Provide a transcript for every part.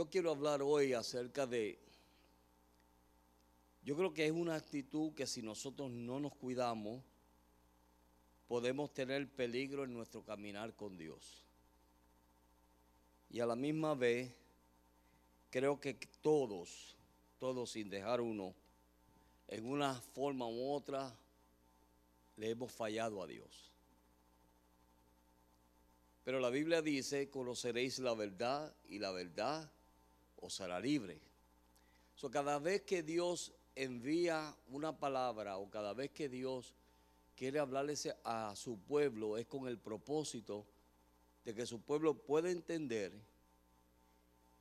Yo quiero hablar hoy acerca de, yo creo que es una actitud que si nosotros no nos cuidamos, podemos tener peligro en nuestro caminar con Dios. Y a la misma vez, creo que todos, todos sin dejar uno, en una forma u otra, le hemos fallado a Dios. Pero la Biblia dice, conoceréis la verdad y la verdad os hará libre. So, cada vez que Dios envía una palabra o cada vez que Dios quiere hablarles a su pueblo es con el propósito de que su pueblo pueda entender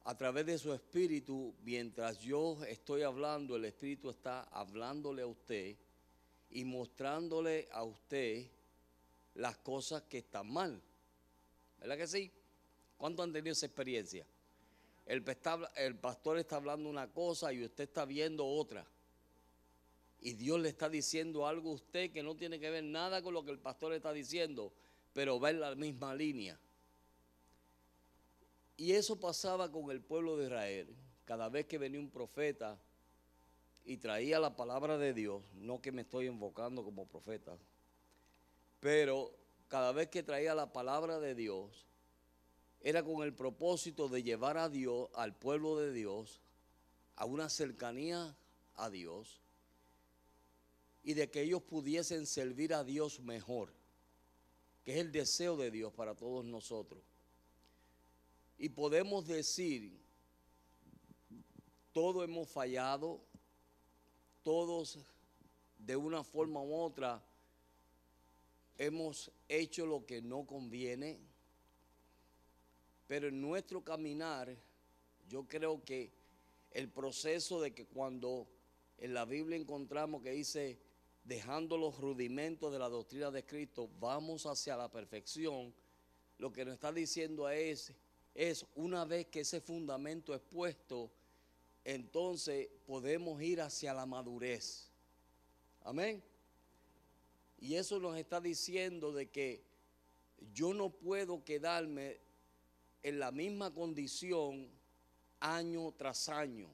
a través de su espíritu, mientras yo estoy hablando, el espíritu está hablándole a usted y mostrándole a usted las cosas que están mal. ¿Verdad que sí? ¿Cuántos han tenido esa experiencia? El, el pastor está hablando una cosa y usted está viendo otra. Y Dios le está diciendo algo a usted que no tiene que ver nada con lo que el pastor está diciendo, pero va en la misma línea. Y eso pasaba con el pueblo de Israel. Cada vez que venía un profeta y traía la palabra de Dios, no que me estoy invocando como profeta, pero cada vez que traía la palabra de Dios, era con el propósito de llevar a Dios, al pueblo de Dios, a una cercanía a Dios y de que ellos pudiesen servir a Dios mejor, que es el deseo de Dios para todos nosotros. Y podemos decir, todos hemos fallado, todos de una forma u otra hemos hecho lo que no conviene, pero en nuestro caminar yo creo que el proceso de que cuando en la Biblia encontramos que dice, dejando los rudimentos de la doctrina de Cristo, vamos hacia la perfección, lo que nos está diciendo es, es una vez que ese fundamento es puesto, entonces podemos ir hacia la madurez. Amén. Y eso nos está diciendo de que yo no puedo quedarme en la misma condición año tras año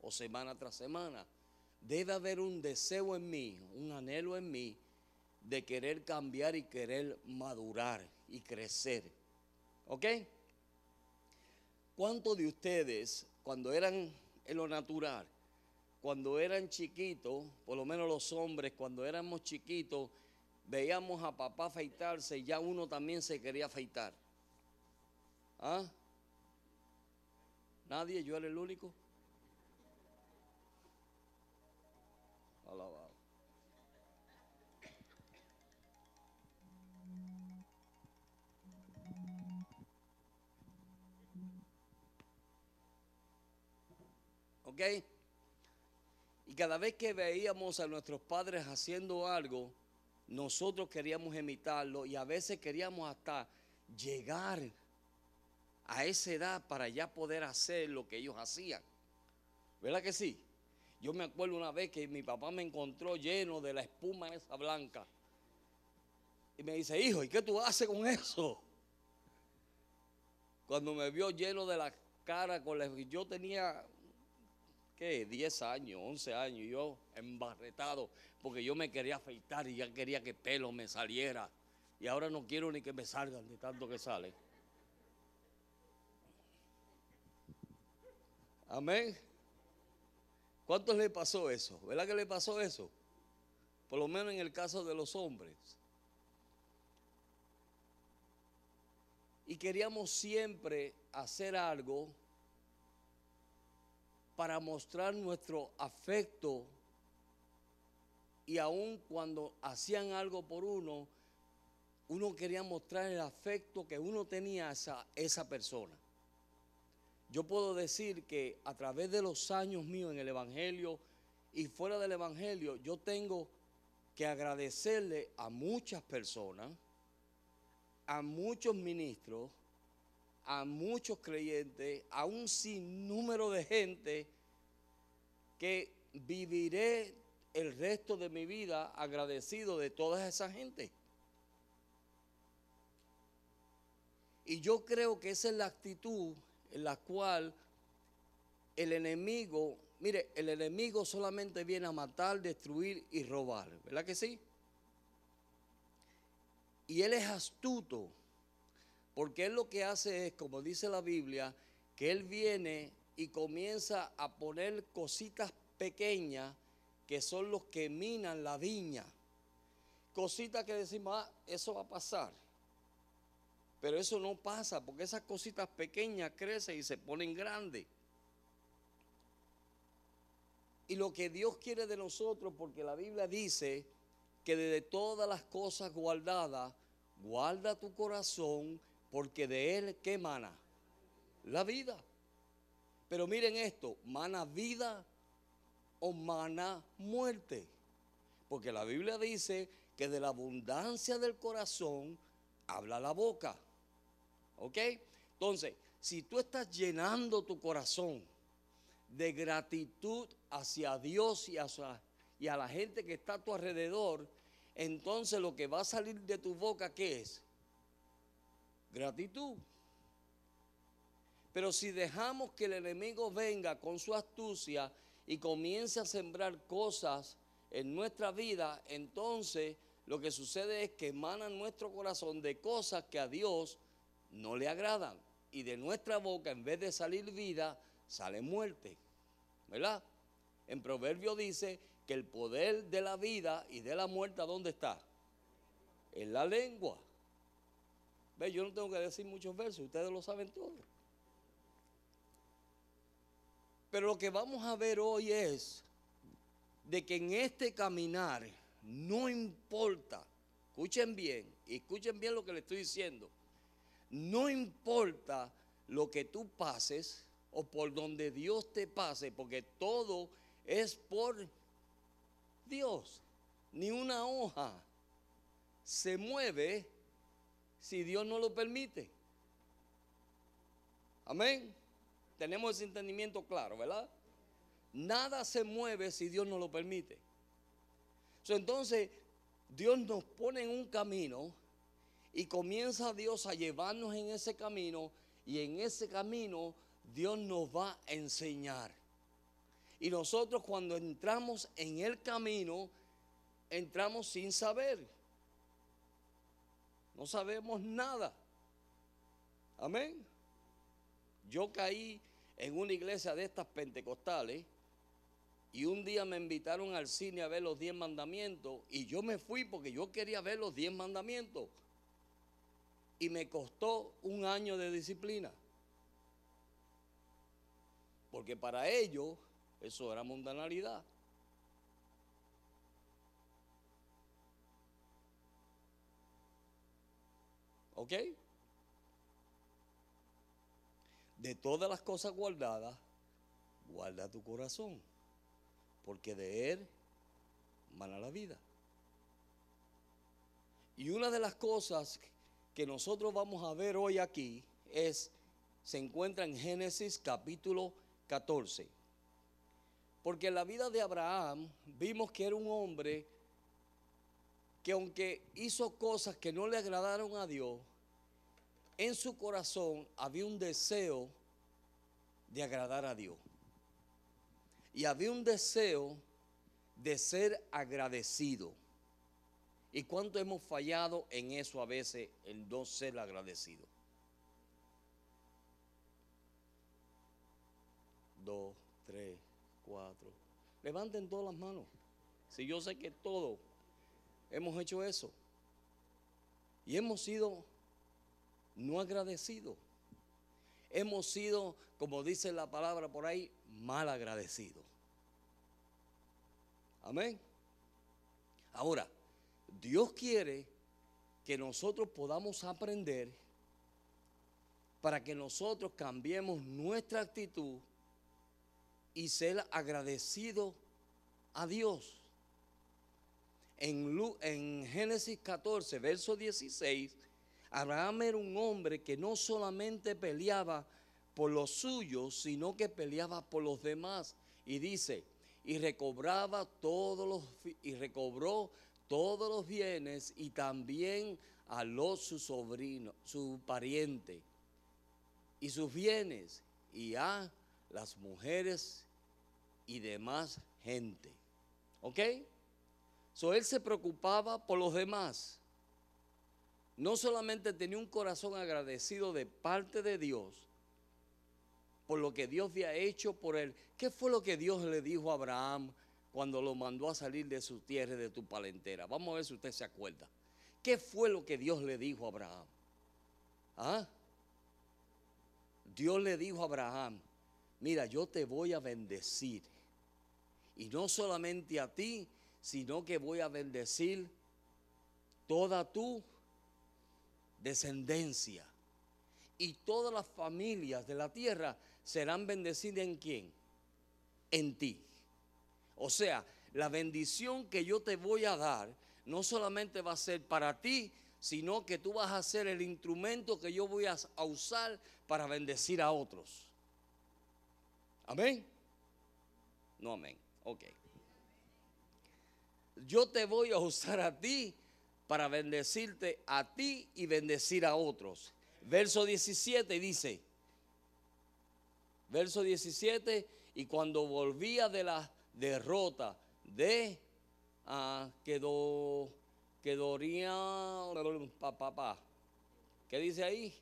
o semana tras semana. Debe haber un deseo en mí, un anhelo en mí de querer cambiar y querer madurar y crecer. ¿Ok? ¿Cuántos de ustedes, cuando eran en lo natural, cuando eran chiquitos, por lo menos los hombres, cuando éramos chiquitos, veíamos a papá afeitarse y ya uno también se quería afeitar. ¿Ah? ¿Nadie? ¿Yo era el único? Alabado. ¿Ok? Y cada vez que veíamos a nuestros padres haciendo algo, nosotros queríamos imitarlo y a veces queríamos hasta llegar a esa edad para ya poder hacer lo que ellos hacían. ¿Verdad que sí? Yo me acuerdo una vez que mi papá me encontró lleno de la espuma esa blanca. Y me dice, hijo, ¿y qué tú haces con eso? Cuando me vio lleno de la cara con la... Yo tenía, ¿qué? 10 años, 11 años, yo embarretado, porque yo me quería afeitar y ya quería que pelo me saliera. Y ahora no quiero ni que me salgan de tanto que sale. Amén. ¿Cuántos le pasó eso? ¿Verdad que le pasó eso? Por lo menos en el caso de los hombres. Y queríamos siempre hacer algo para mostrar nuestro afecto y aun cuando hacían algo por uno, uno quería mostrar el afecto que uno tenía a esa, esa persona. Yo puedo decir que a través de los años míos en el Evangelio y fuera del Evangelio, yo tengo que agradecerle a muchas personas, a muchos ministros, a muchos creyentes, a un sinnúmero de gente que viviré el resto de mi vida agradecido de toda esa gente. Y yo creo que esa es la actitud en la cual el enemigo, mire, el enemigo solamente viene a matar, destruir y robar, ¿verdad que sí? Y él es astuto, porque él lo que hace es, como dice la Biblia, que él viene y comienza a poner cositas pequeñas que son los que minan la viña. Cositas que decimos, ah, eso va a pasar. Pero eso no pasa porque esas cositas pequeñas crecen y se ponen grandes. Y lo que Dios quiere de nosotros, porque la Biblia dice que de todas las cosas guardadas, guarda tu corazón, porque de él, ¿qué mana? La vida. Pero miren esto, mana vida o mana muerte. Porque la Biblia dice que de la abundancia del corazón habla la boca. ¿Ok? Entonces, si tú estás llenando tu corazón de gratitud hacia Dios y, y a la gente que está a tu alrededor, entonces lo que va a salir de tu boca, ¿qué es? Gratitud. Pero si dejamos que el enemigo venga con su astucia y comience a sembrar cosas en nuestra vida, entonces lo que sucede es que emana nuestro corazón de cosas que a Dios no le agradan. Y de nuestra boca, en vez de salir vida, sale muerte. ¿Verdad? En Proverbio dice que el poder de la vida y de la muerte, ¿dónde está? En la lengua. ¿Ve? Yo no tengo que decir muchos versos, ustedes lo saben todo. Pero lo que vamos a ver hoy es de que en este caminar no importa, escuchen bien, escuchen bien lo que le estoy diciendo no importa lo que tú pases o por donde Dios te pase, porque todo es por Dios. Ni una hoja se mueve si Dios no lo permite. Amén. Tenemos ese entendimiento claro, ¿verdad? Nada se mueve si Dios no lo permite. Entonces, Dios nos pone en un camino y comienza Dios a llevarnos en ese camino y en ese camino Dios nos va a enseñar. Y nosotros cuando entramos en el camino, entramos sin saber. No sabemos nada. Amén. Yo caí en una iglesia de estas pentecostales y un día me invitaron al cine a ver los diez mandamientos y yo me fui porque yo quería ver los diez mandamientos y me costó un año de disciplina. Porque para ellos eso era mundanalidad. ¿Ok? De todas las cosas guardadas, guarda tu corazón, porque de él mana la vida. Y una de las cosas que nosotros vamos a ver hoy aquí es, se encuentra en Génesis capítulo 14. Porque en la vida de Abraham vimos que era un hombre que aunque hizo cosas que no le agradaron a Dios, en su corazón había un deseo de agradar a Dios. Y había un deseo de ser agradecido. ¿Y cuánto hemos fallado en eso a veces, en no ser agradecido? Dos, tres, cuatro. Levanten todas las manos. Si yo sé que todos hemos hecho eso. Y hemos sido no agradecidos. Hemos sido, como dice la palabra por ahí, mal agradecidos. Amén. Ahora, Dios quiere que nosotros podamos aprender para que nosotros cambiemos nuestra actitud y ser agradecidos a Dios. En, en, Génesis 14, verso 16, Abraham era un hombre que no solamente peleaba por los suyos, sino que peleaba por los demás. Y dice, y recobraba todos los y recobró todos los bienes y también a los su sobrino, su pariente y sus bienes y a las mujeres y demás gente. ¿Ok? So él se preocupaba por los demás. No solamente tenía un corazón agradecido de parte de Dios por lo que Dios había hecho por él. ¿Qué fue lo que Dios le dijo a Abraham cuando lo mandó a salir de su tierra y de tu palentera? Vamos a ver si usted se acuerda. ¿Qué fue lo que Dios le dijo a Abraham? ¿Ah? Dios le dijo a Abraham, mira, yo te voy a bendecir. Y no solamente a ti, sino que voy a bendecir toda tu descendencia. Y todas las familias de la tierra serán bendecidas en quién? En ti. O sea, la bendición que yo te voy a dar no solamente va a ser para ti, sino que tú vas a ser el instrumento que yo voy a, usar para bendecir a otros. Amén. No, amén. Ok. Yo te voy a usar a ti para bendecirte a ti y bendecir a otros. Verso 17 dice, verso 17, y cuando volvía de la derrota de, ah, quedó que Dorian, papá, ¿qué dice ahí?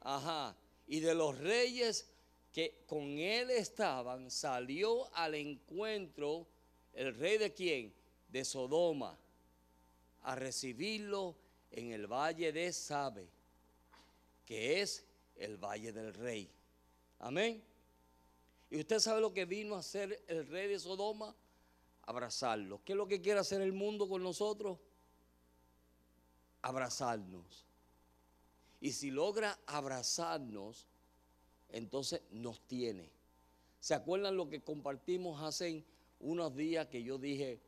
Ajá, y de los reyes que con él estaban, salió al encuentro el rey de quién? De Sodoma, a recibirlo en el valle de Sabe, que es el valle del rey. Amén. ¿Y usted sabe lo que vino a hacer el rey de Sodoma? abrazarlo. ¿Qué es lo que quiere hacer el mundo con nosotros? Abrazarnos. Y si logra abrazarnos, entonces nos tiene. ¿Se acuerdan lo que compartimos hace unos días que yo dije,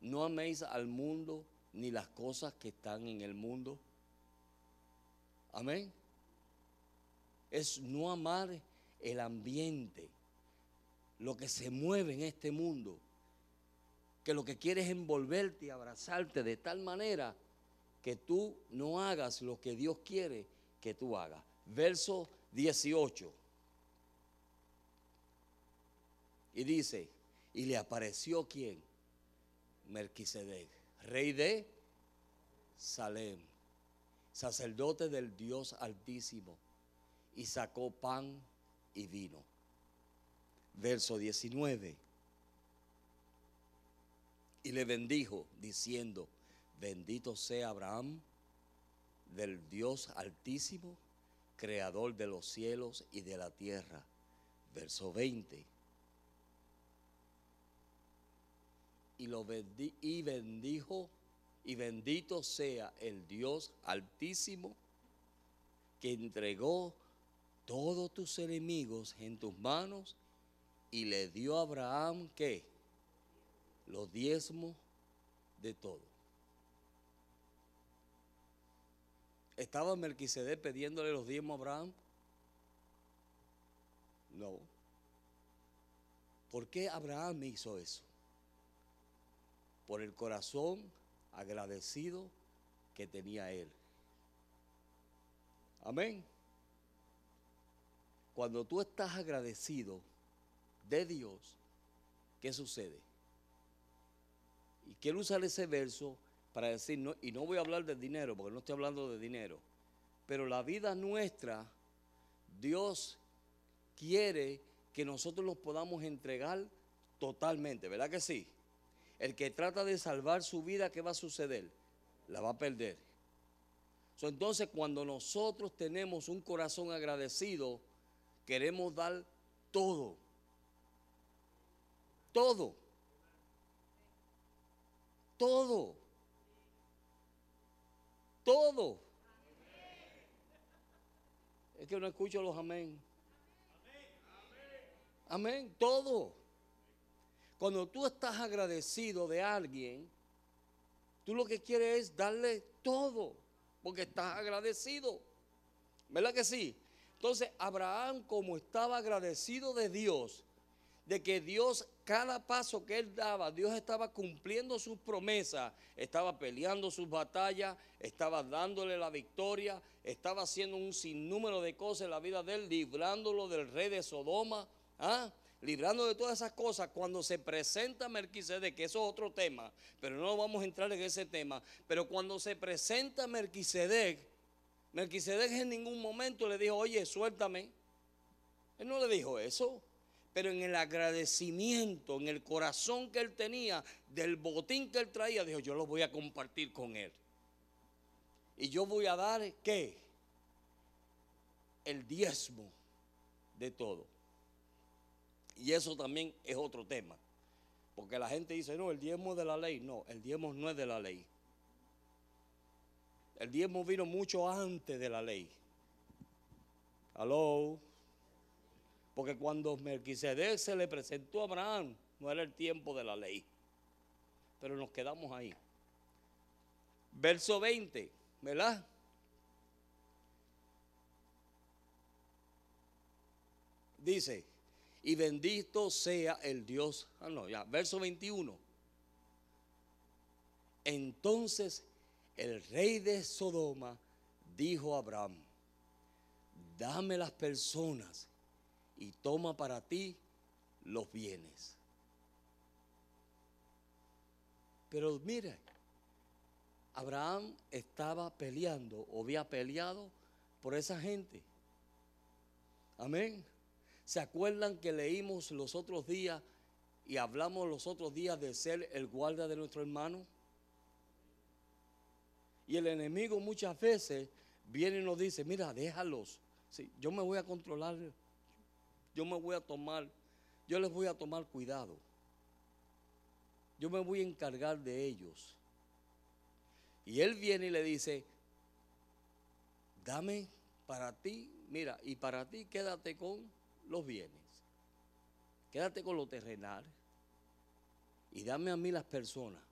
no améis al mundo ni las cosas que están en el mundo? Amén. Es no amar el ambiente, lo que se mueve en este mundo que lo que quiere es envolverte y abrazarte de tal manera que tú no hagas lo que Dios quiere que tú hagas. Verso 18. Y dice, y le apareció quién? Melquisedec, rey de Salem, sacerdote del Dios Altísimo, y sacó pan y vino. Verso 19 y le bendijo diciendo, bendito sea Abraham del Dios altísimo, creador de los cielos y de la tierra. Verso 20. Y, lo y bendijo y bendito sea el Dios altísimo que entregó todos tus enemigos en tus manos y le dio a Abraham que los diezmos de todo. ¿Estaba Melquisedec pidiéndole los diezmos a Abraham? No. ¿Por qué Abraham hizo eso? Por el corazón agradecido que tenía él. Amén. Cuando tú estás agradecido de Dios, ¿qué sucede? Y quiero usar ese verso para decir, no, y no voy a hablar del dinero, porque no estoy hablando de dinero, pero la vida nuestra, Dios quiere que nosotros los podamos entregar totalmente, ¿verdad que sí? El que trata de salvar su vida, ¿qué va a suceder? La va a perder. entonces, cuando nosotros tenemos un corazón agradecido, queremos dar todo. Todo todo. Todo. Es que no escucho los amén. Amén, todo. Cuando tú estás agradecido de alguien, tú lo que quieres es darle todo, porque estás agradecido. ¿Verdad que sí? Entonces, Abraham, como estaba agradecido de Dios, de que Dios, cada paso que él daba, Dios estaba cumpliendo sus promesas, estaba peleando sus batallas, estaba dándole la victoria, estaba haciendo un sinnúmero de cosas en la vida de él, librándolo del rey de Sodoma, ¿ah? de todas esas cosas, cuando se presenta Melquisedec, que eso es otro tema, pero no vamos a entrar en ese tema, pero cuando se presenta Melquisedec, Melquisedec en ningún momento le dijo, oye, suéltame. Él no le dijo eso, pero en el agradecimiento, en el corazón que él tenía, del botín que él traía, dijo, yo lo voy a compartir con él. Y yo voy a dar, ¿qué? El diezmo de todo. Y eso también es otro tema. Porque la gente dice, no, el diezmo de la ley. No, el diezmo no es de la ley. El diezmo vino mucho antes de la ley. Aló. Porque cuando Melquisedec se le presentó a Abraham, no era el tiempo de la ley. Pero nos quedamos ahí. Verso 20, ¿verdad? Dice, y bendito sea el Dios. Ah, no, ya, verso 21. Entonces el rey de Sodoma dijo a Abraham, dame las personas y toma para ti los bienes. Pero mire, Abraham estaba peleando o había peleado por esa gente. Amén. ¿Se acuerdan que leímos los otros días y hablamos los otros días de ser el guarda de nuestro hermano? Y el enemigo muchas veces viene y nos dice, mira, déjalos. yo me voy a controlar, yo me voy a tomar, yo les voy a tomar cuidado. Yo me voy a encargar de ellos. Y él viene y le dice, dame para ti, mira, y para ti quédate con los bienes. Quédate con lo terrenal y dame a mí las personas.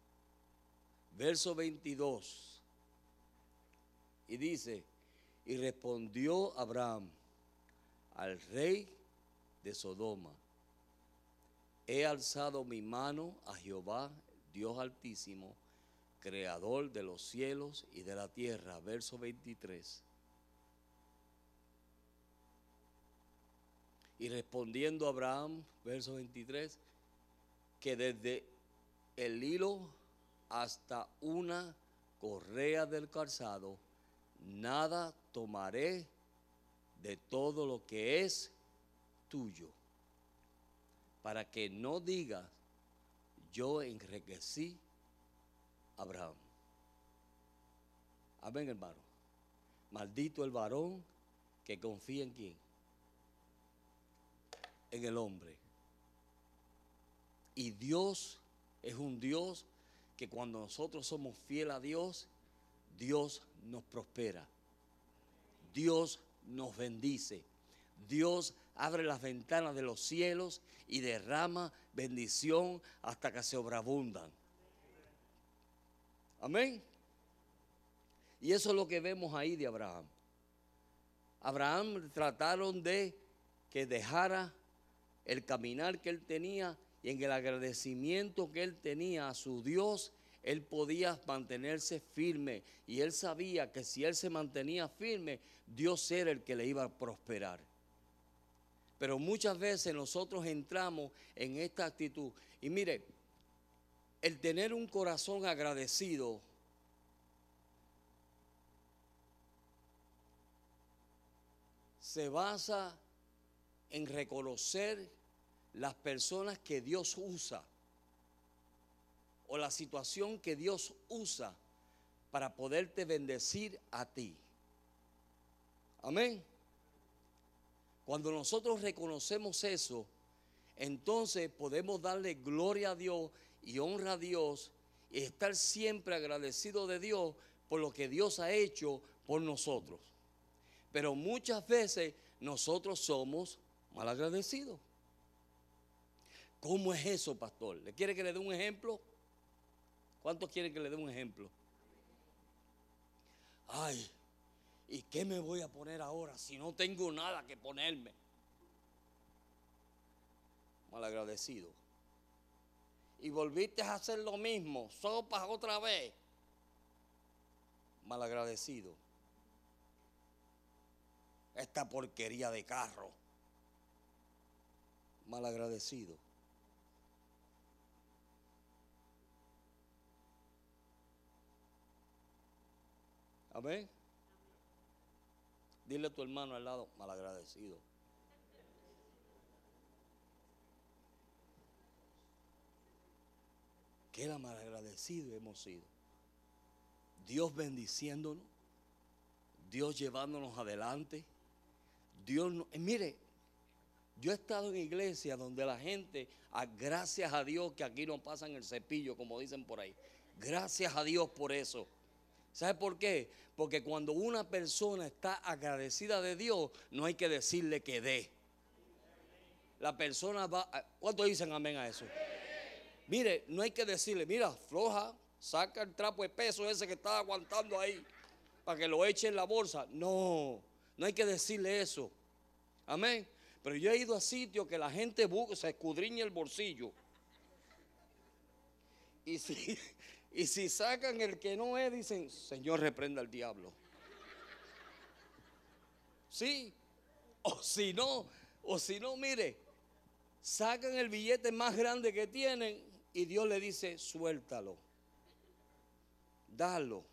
Verso 22. Y dice, y respondió Abraham al rey de Sodoma, he alzado mi mano a Jehová, Dios altísimo, creador de los cielos y de la tierra. Verso 23 Y respondiendo Abraham, verso 23, que desde el hilo hasta una correa del calzado, nada tomaré de todo lo que es tuyo, para que no digas, yo enriquecí a Abraham. Amén, hermano. Maldito el varón que confía en quién en el hombre. Y Dios es un Dios que cuando nosotros somos fieles a Dios, Dios nos prospera. Dios nos bendice. Dios abre las ventanas de los cielos y derrama bendición hasta que se obrabundan. Amén. Y eso es lo que vemos ahí de Abraham. Abraham trataron de que dejara el caminar que él tenía y en el agradecimiento que él tenía a su Dios, él podía mantenerse firme. Y él sabía que si él se mantenía firme, Dios era el que le iba a prosperar. Pero muchas veces nosotros entramos en esta actitud. Y mire, el tener un corazón agradecido se basa en reconocer las personas que Dios usa o la situación que Dios usa para poderte bendecir a ti. Amén. Cuando nosotros reconocemos eso, entonces podemos darle gloria a Dios y honra a Dios y estar siempre agradecido de Dios por lo que Dios ha hecho por nosotros. Pero muchas veces nosotros somos malagradecidos. ¿Cómo es eso, pastor? ¿Le quiere que le dé un ejemplo? ¿Cuántos quieren que le dé un ejemplo? Ay, ¿y qué me voy a poner ahora si no tengo nada que ponerme? Malagradecido. Y volviste a hacer lo mismo, sopas otra vez. Malagradecido. Esta porquería de carro. Malagradecido. Amén. Dile a tu hermano al lado, malagradecido. Que era malagradecido hemos sido. Dios bendiciéndonos, Dios llevándonos adelante. Dios, no, eh, mire, yo he estado en iglesia donde la gente, ah, gracias a Dios que aquí no pasan el cepillo, como dicen por ahí. Gracias a Dios por eso. ¿Sabe por qué? Porque cuando una persona está agradecida de Dios, no hay que decirle que dé. La persona va... ¿Cuántos dicen amén a eso? Mire, no hay que decirle, mira, floja, saca el trapo de peso ese que está aguantando ahí para que lo eche en la bolsa. No, no hay que decirle eso. Amén. Pero yo he ido a sitios que la gente se escudriña el bolsillo. Y si, y si sacan el que no es, dicen, Señor, reprenda al diablo. Sí. O si no, o si no, mire, sacan el billete más grande que tienen y Dios le dice, suéltalo. Dalo.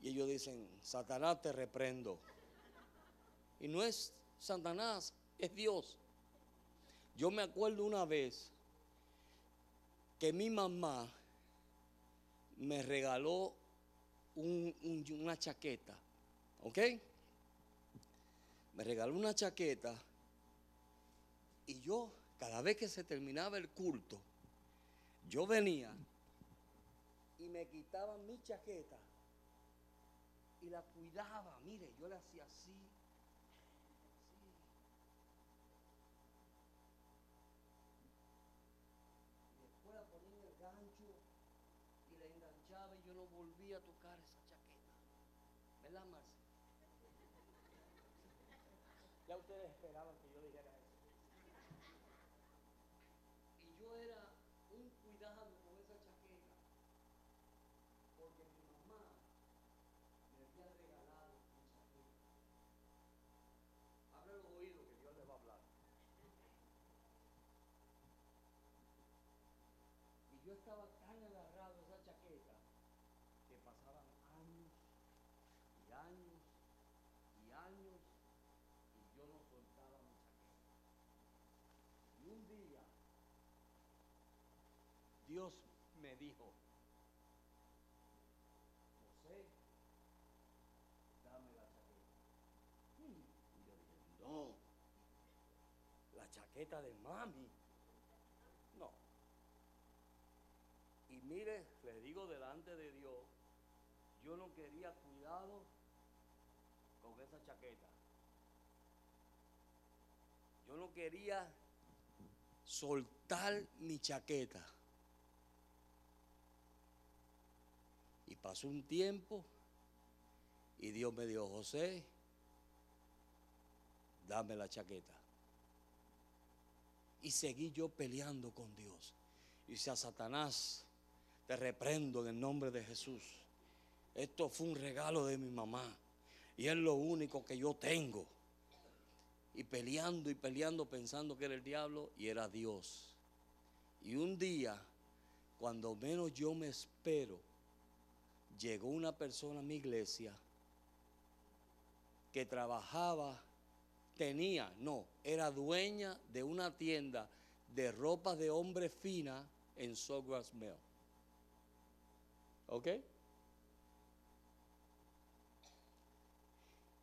Y ellos dicen, Satanás te reprendo. Y no es Satanás, es Dios. Yo me acuerdo una vez que mi mamá me regaló una chaqueta, ¿ok? Me regaló una chaqueta y yo, cada vez que se terminaba el culto, yo venía y me quitaba mi chaqueta y la cuidaba. Mire, yo le hacía así, a tocar esa chaqueta. ¿Verdad, Marcia? Ya ustedes esperaban que yo dijera eso. Y yo era un cuidado con esa chaqueta. Porque mi mamá me había regalado mi chaqueta. Abre los oídos que Dios le va a hablar. Y yo estaba tan agarrado a esa chaqueta pasaban años y años y años y yo no soltaba mi chaqueta. Y día Dios me dijo, José, dame la chaqueta. Y yo dije, no, la chaqueta de mami. No. Y mire, le digo delante de Dios, yo no quería cuidado con esa chaqueta. Yo no quería soltar mi chaqueta. Y pasó un tiempo y Dios me dijo, José, dame la chaqueta. Y seguí yo peleando con Dios. Y dice a Satanás, te reprendo en el nombre de Jesús. Esto fue un regalo de mi mamá. Y es lo único que yo tengo. Y peleando y peleando pensando que era el diablo y era Dios. Y un día, cuando menos yo me espero, llegó una persona a mi iglesia que trabajaba, tenía, no, era dueña de una tienda de ropa de hombre fina en Sawgrass Mill. ¿Ok?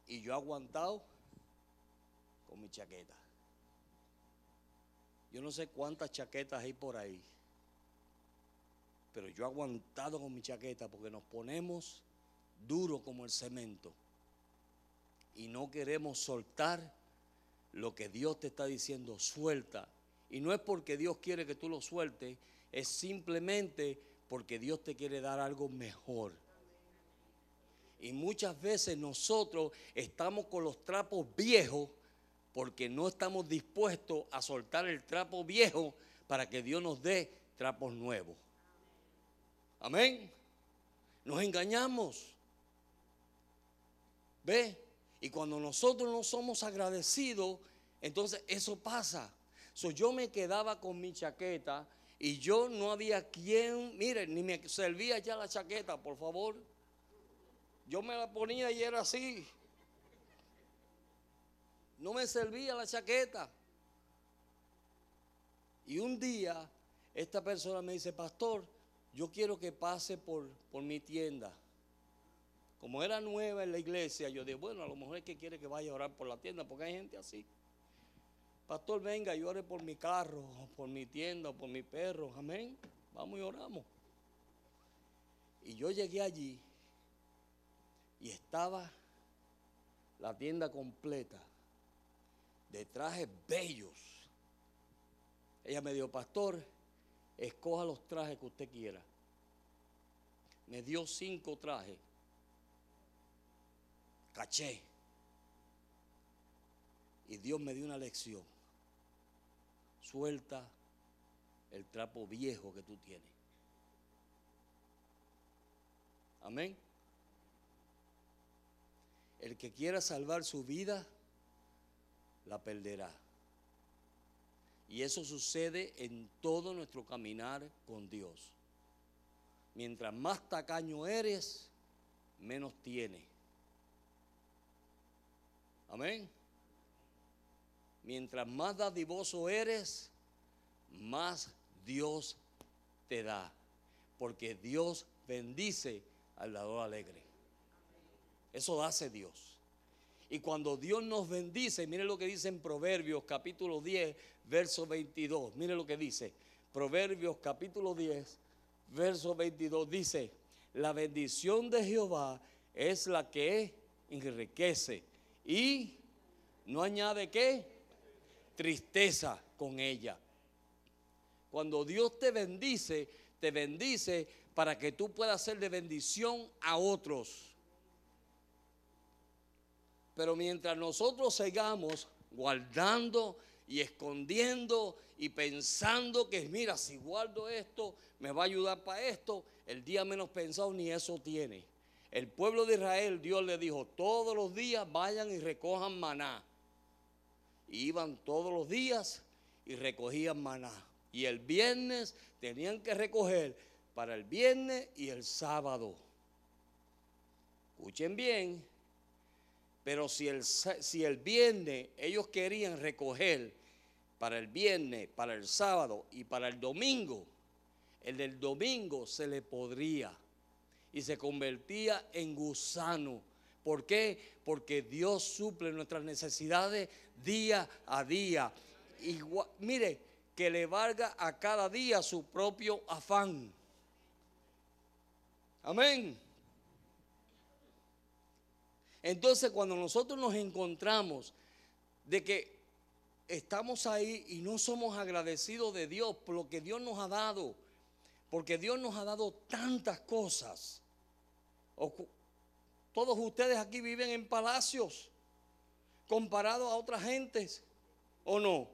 Y yo he aguantado con mi chaqueta. Yo no sé cuántas chaquetas hay por ahí. Pero yo he aguantado con mi chaqueta porque nos ponemos duro como el cemento. y no queremos soltar lo que Dios te está diciendo, suelta. Y no es porque Dios quiere que tú lo sueltes, es simplemente porque Dios te quiere dar algo mejor. Y muchas veces nosotros estamos con los trapos viejos porque no estamos dispuestos a soltar el trapo viejo para que Dios nos dé trapos nuevos. Amén. Nos engañamos. ¿Ve? Y cuando nosotros no somos agradecidos, entonces eso pasa. So, yo me quedaba con mi chaqueta y yo no había quien, mire, ni me servía ya la chaqueta, por favor. Yo me la ponía y era así. No me servía la chaqueta. Y un día esta persona me dice, pastor, yo quiero que pase por, por mi tienda. Como era nueva en la iglesia, yo dije, bueno, a lo mejor es que quiere que vaya a orar por la tienda, porque hay gente así. Pastor, venga y ore por mi carro, por mi tienda, por mi perro. Amén. Vamos y oramos. Y yo llegué allí y estaba la tienda completa de trajes bellos. Ella me dijo, pastor, escoja los trajes que usted quiera. Me dio cinco trajes. Caché. Y Dios me dio una lección. Suelta el trapo viejo que tú tienes. Amén. El que quiera salvar su vida, la perderá. Y eso sucede en todo nuestro caminar con Dios. Mientras más tacaño eres, menos tienes. Amén. Mientras más dadivoso eres, más Dios te da. Porque Dios bendice al dador alegre. Eso hace Dios. Y cuando Dios nos bendice, mire lo que dice en Proverbios capítulo 10, verso 22. Mire lo que dice. Proverbios capítulo 10, verso 22 dice, la bendición de Jehová es la que enriquece y no añade qué? Tristeza con ella. Cuando Dios te bendice, te bendice para que tú puedas ser de bendición a otros. Pero mientras nosotros sigamos guardando y escondiendo y pensando que, mira, si guardo esto, me va a ayudar para esto, el día menos pensado ni eso tiene. El pueblo de Israel, Dios le dijo, todos los días vayan y recojan maná. Iban todos los días y recogían maná. Y el viernes tenían que recoger para el viernes y el sábado. Escuchen bien, pero si el, si el viernes ellos querían recoger para el viernes, para el sábado y para el domingo, el del domingo se le podría y se convertía en gusano. ¿Por qué? Porque Dios suple nuestras necesidades día a día. Mire, que le valga a cada día su propio afán. Amén. Entonces cuando nosotros nos encontramos de que estamos ahí y no somos agradecidos de Dios por lo que Dios nos ha dado, porque Dios nos ha dado tantas cosas. Todos ustedes aquí viven en palacios comparados a otras gentes, ¿o no?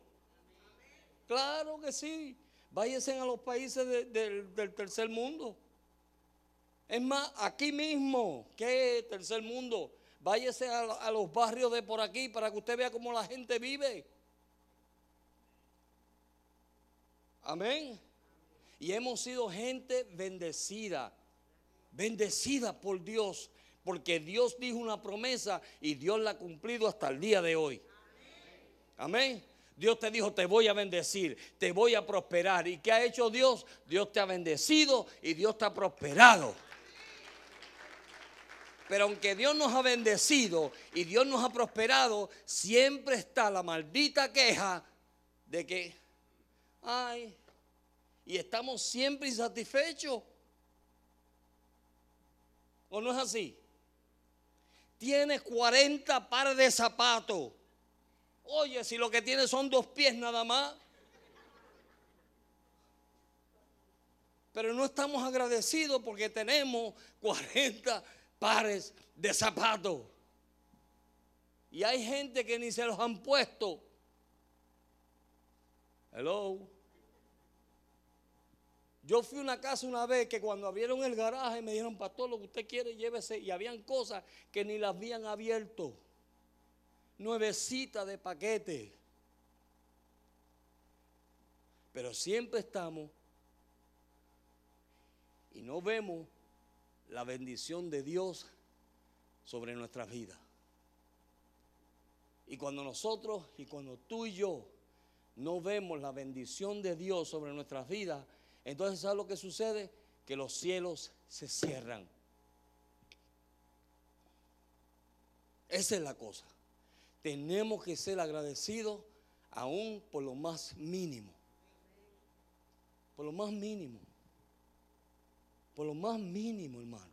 Claro que sí. Váyanse a los países del tercer mundo. Es más, aquí mismo, ¿qué tercer mundo? Váyase a, los barrios de por aquí para que usted vea cómo la gente vive. Amén. Y hemos sido gente bendecida, bendecida por Dios, porque Dios dijo una promesa y Dios la ha cumplido hasta el día de hoy. Amén. Dios te dijo, te voy a bendecir, te voy a prosperar. ¿Y qué ha hecho Dios? Dios te ha bendecido y Dios te ha prosperado. Pero aunque Dios nos ha bendecido y Dios nos ha prosperado, siempre está la maldita queja de que, ay, y estamos siempre insatisfechos. ¿O no es así? tienes 40 pares de zapatos. Oye, si lo que tienes son dos pies nada más. Pero no estamos agradecidos porque tenemos 40 pares de zapatos. Y hay gente que ni se los han puesto. Hello. Yo fui a una casa una vez que cuando abrieron el garaje me dijeron, pastor, lo que usted quiere, llévese. Y habían cosas que ni las habían abierto. Nuevecita de paquete. Pero siempre estamos y no vemos la bendición de Dios sobre nuestras vidas. Y cuando nosotros y cuando tú y yo no vemos la bendición de Dios sobre nuestras vidas, entonces ¿sabes lo que sucede? Que los cielos se cierran. Esa es la cosa. Tenemos que ser agradecidos aún por lo más mínimo. Por lo más mínimo. Por lo más mínimo, hermano.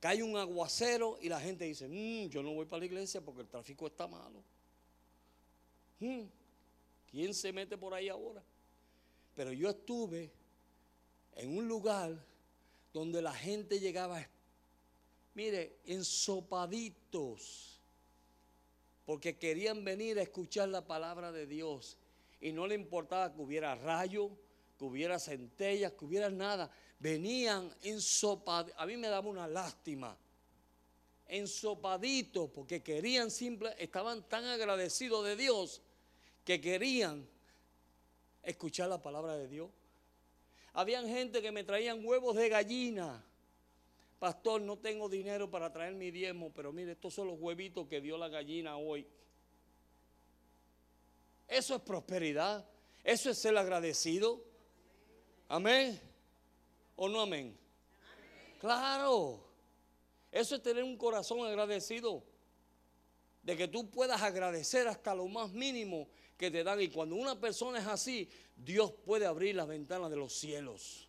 Cae un aguacero y la gente dice, mm, yo no voy para la iglesia porque el tráfico está malo. Mm, ¿Quién se mete por ahí ahora? Pero yo estuve en un lugar donde la gente llegaba, mire, ensopaditos, porque querían venir a escuchar la palabra de Dios. Y no le importaba que hubiera rayo, que hubiera centellas, que hubiera nada. Venían ensopaditos. A mí me daba una lástima. Ensopaditos, porque querían simple, estaban tan agradecidos de Dios que querían escuchar la palabra de Dios. Habían gente que me traían huevos de gallina. Pastor, no tengo dinero para traer mi diezmo, pero mire, estos son los huevitos que dio la gallina hoy. Eso es prosperidad. Eso es ser agradecido. Amén. ¿O no amén? Claro. Eso es tener un corazón agradecido. De que tú puedas agradecer hasta lo más mínimo que te dan. Y cuando una persona es así, Dios puede abrir las ventanas de los cielos.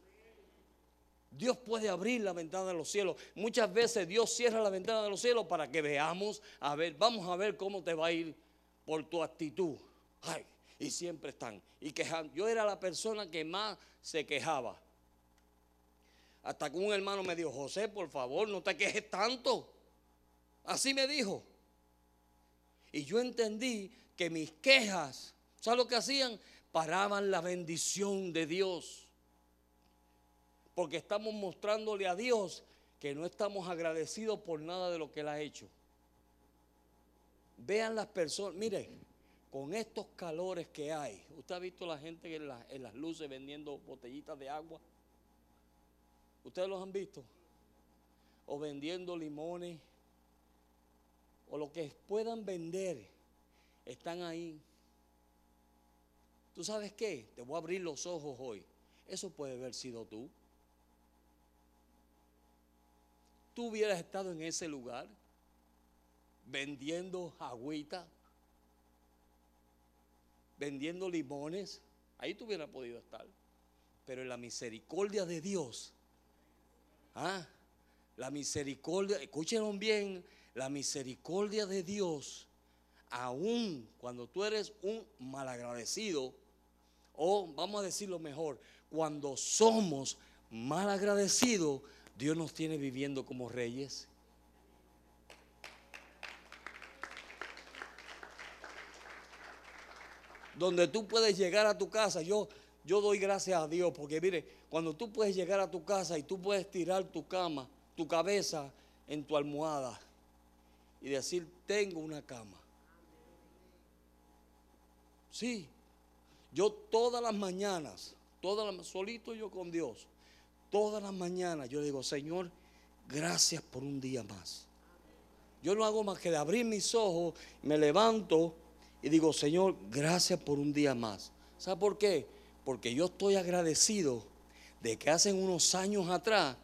Dios puede abrir la ventana de los cielos. Muchas veces Dios cierra la ventana de los cielos para que veamos, a ver, vamos a ver cómo te va a ir por tu actitud. Ay, y siempre están y quejando. Yo era la persona que más se quejaba. Hasta que un hermano me dijo, José, por favor, no te quejes tanto. Así me dijo. Y yo entendí que mis quejas, ¿sabes lo que hacían? Paraban la bendición de Dios. Porque estamos mostrándole a Dios que no estamos agradecidos por nada de lo que Él ha hecho. Vean las personas, mire, con estos calores que hay, ¿usted ha visto la gente en, en las luces vendiendo botellitas de agua? ¿Ustedes los han visto? O vendiendo limones, o lo que puedan vender están ahí. ¿Tú sabes qué? Te voy a abrir los ojos hoy. Eso puede haber sido tú. Tú hubieras estado en ese lugar vendiendo agüita, vendiendo limones. Ahí tú hubieras podido estar. Pero en la misericordia de Dios, ¿ah? la misericordia, escuchen bien, la misericordia de Dios aún cuando tú eres un malagradecido, o vamos a decirlo mejor, cuando somos malagradecidos, Dios nos tiene viviendo como reyes. Donde tú puedes llegar a tu casa, yo, yo doy gracias a Dios, porque mire, cuando tú puedes llegar a tu casa y tú puedes tirar tu cama, tu cabeza en tu almohada y decir, tengo una cama. Sí, yo todas las mañanas, todas solito yo con Dios, todas las mañanas yo digo, Señor, gracias por un día más. Yo no hago más que de abrir mis ojos, me levanto y digo, Señor, gracias por un día más. ¿Sabe por qué? Porque yo estoy agradecido de que hace unos años atrás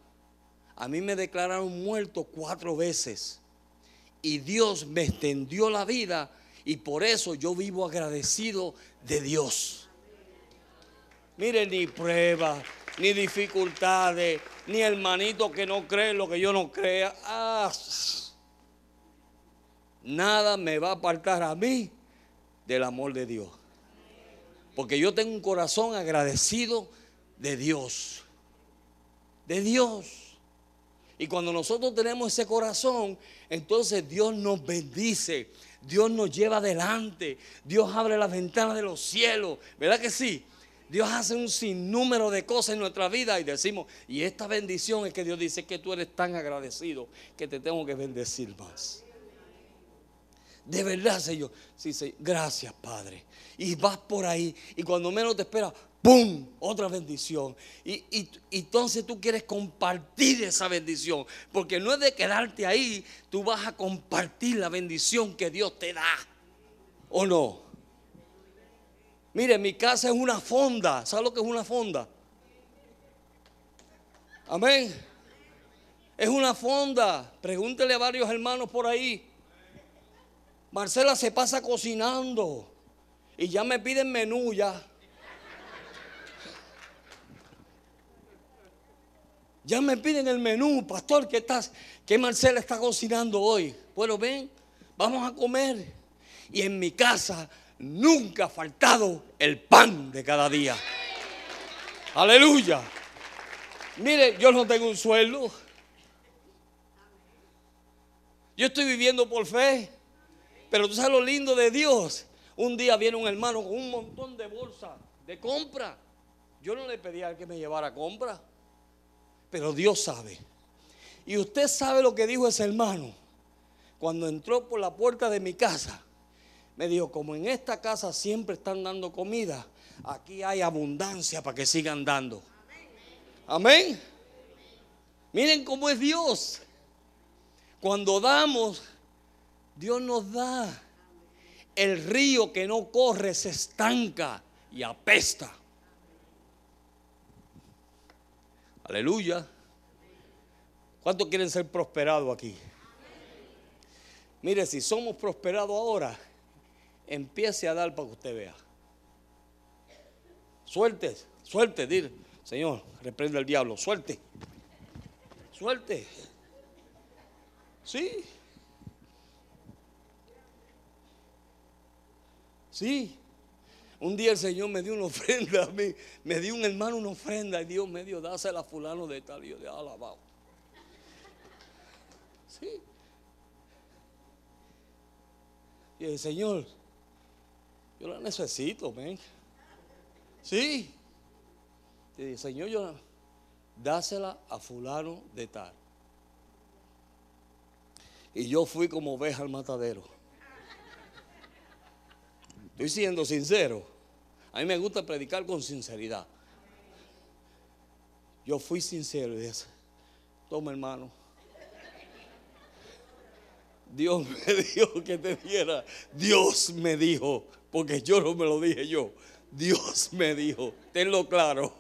a mí me declararon muerto cuatro veces y Dios me extendió la vida y por eso yo vivo agradecido de Dios. Miren, ni pruebas, ni dificultades, ni hermanito que no cree lo que yo no crea. Ah, nada me va a apartar a mí del amor de Dios. Porque yo tengo un corazón agradecido de Dios. De Dios. Y cuando nosotros tenemos ese corazón, entonces Dios nos bendice. Dios nos lleva adelante. Dios abre las ventanas de los cielos. ¿Verdad que sí? Dios hace un sinnúmero de cosas en nuestra vida y decimos, y esta bendición es que Dios dice que tú eres tan agradecido que te tengo que bendecir más. De verdad, Señor. Sí, gracias, Padre. Y vas por ahí y cuando menos te esperas, ¡pum! Otra bendición. Y, y, entonces tú quieres compartir esa bendición. Porque no es de quedarte ahí, tú vas a compartir la bendición que Dios te da. ¿O no? Mire, mi casa es una fonda. ¿Sabe lo que es una fonda? Amén. Es una fonda. Pregúntele a varios hermanos por ahí. Marcela se pasa cocinando y ya me piden menú ya. Ya me piden el menú, pastor, ¿qué estás? ¿Qué Marcela está cocinando hoy? Bueno, ven, vamos a comer. Y en mi casa nunca ha faltado el pan de cada día. Aleluya. Mire, yo no tengo un sueldo. Yo estoy viviendo por fe. Pero tú sabes lo lindo de Dios. Un día viene un hermano con un montón de bolsas de compra. Yo no le pedí a que me llevara compra. Pero Dios sabe. Y usted sabe lo que dijo ese hermano. Cuando entró por la puerta de mi casa, me dijo, como en esta casa siempre están dando comida, aquí hay abundancia para que sigan dando. Amén. Miren cómo es Dios. Cuando damos, Dios nos da. El río que no corre se estanca y apesta. Aleluya. ¿Cuántos quieren ser prosperados aquí? Mire, si somos prosperados ahora, empiece a dar para que usted vea. Suelte, suelte, dile, Señor, reprende al diablo, suelte. Suelte. Sí. Sí. Un día el Señor me dio una ofrenda a mí, me dio un hermano una ofrenda y Dios me dio, dásela a fulano de tal y yo de alabado. Sí. Y el Señor, yo la necesito, ven. Sí. Y el Señor, yo dásela a fulano de tal. Y yo fui como oveja al matadero. Estoy siendo sincero. A mí me gusta predicar con sinceridad. Yo fui sincero y toma hermano. Dios me dijo que te diera. Dios me dijo, porque yo no me lo dije yo. Dios me dijo, tenlo claro.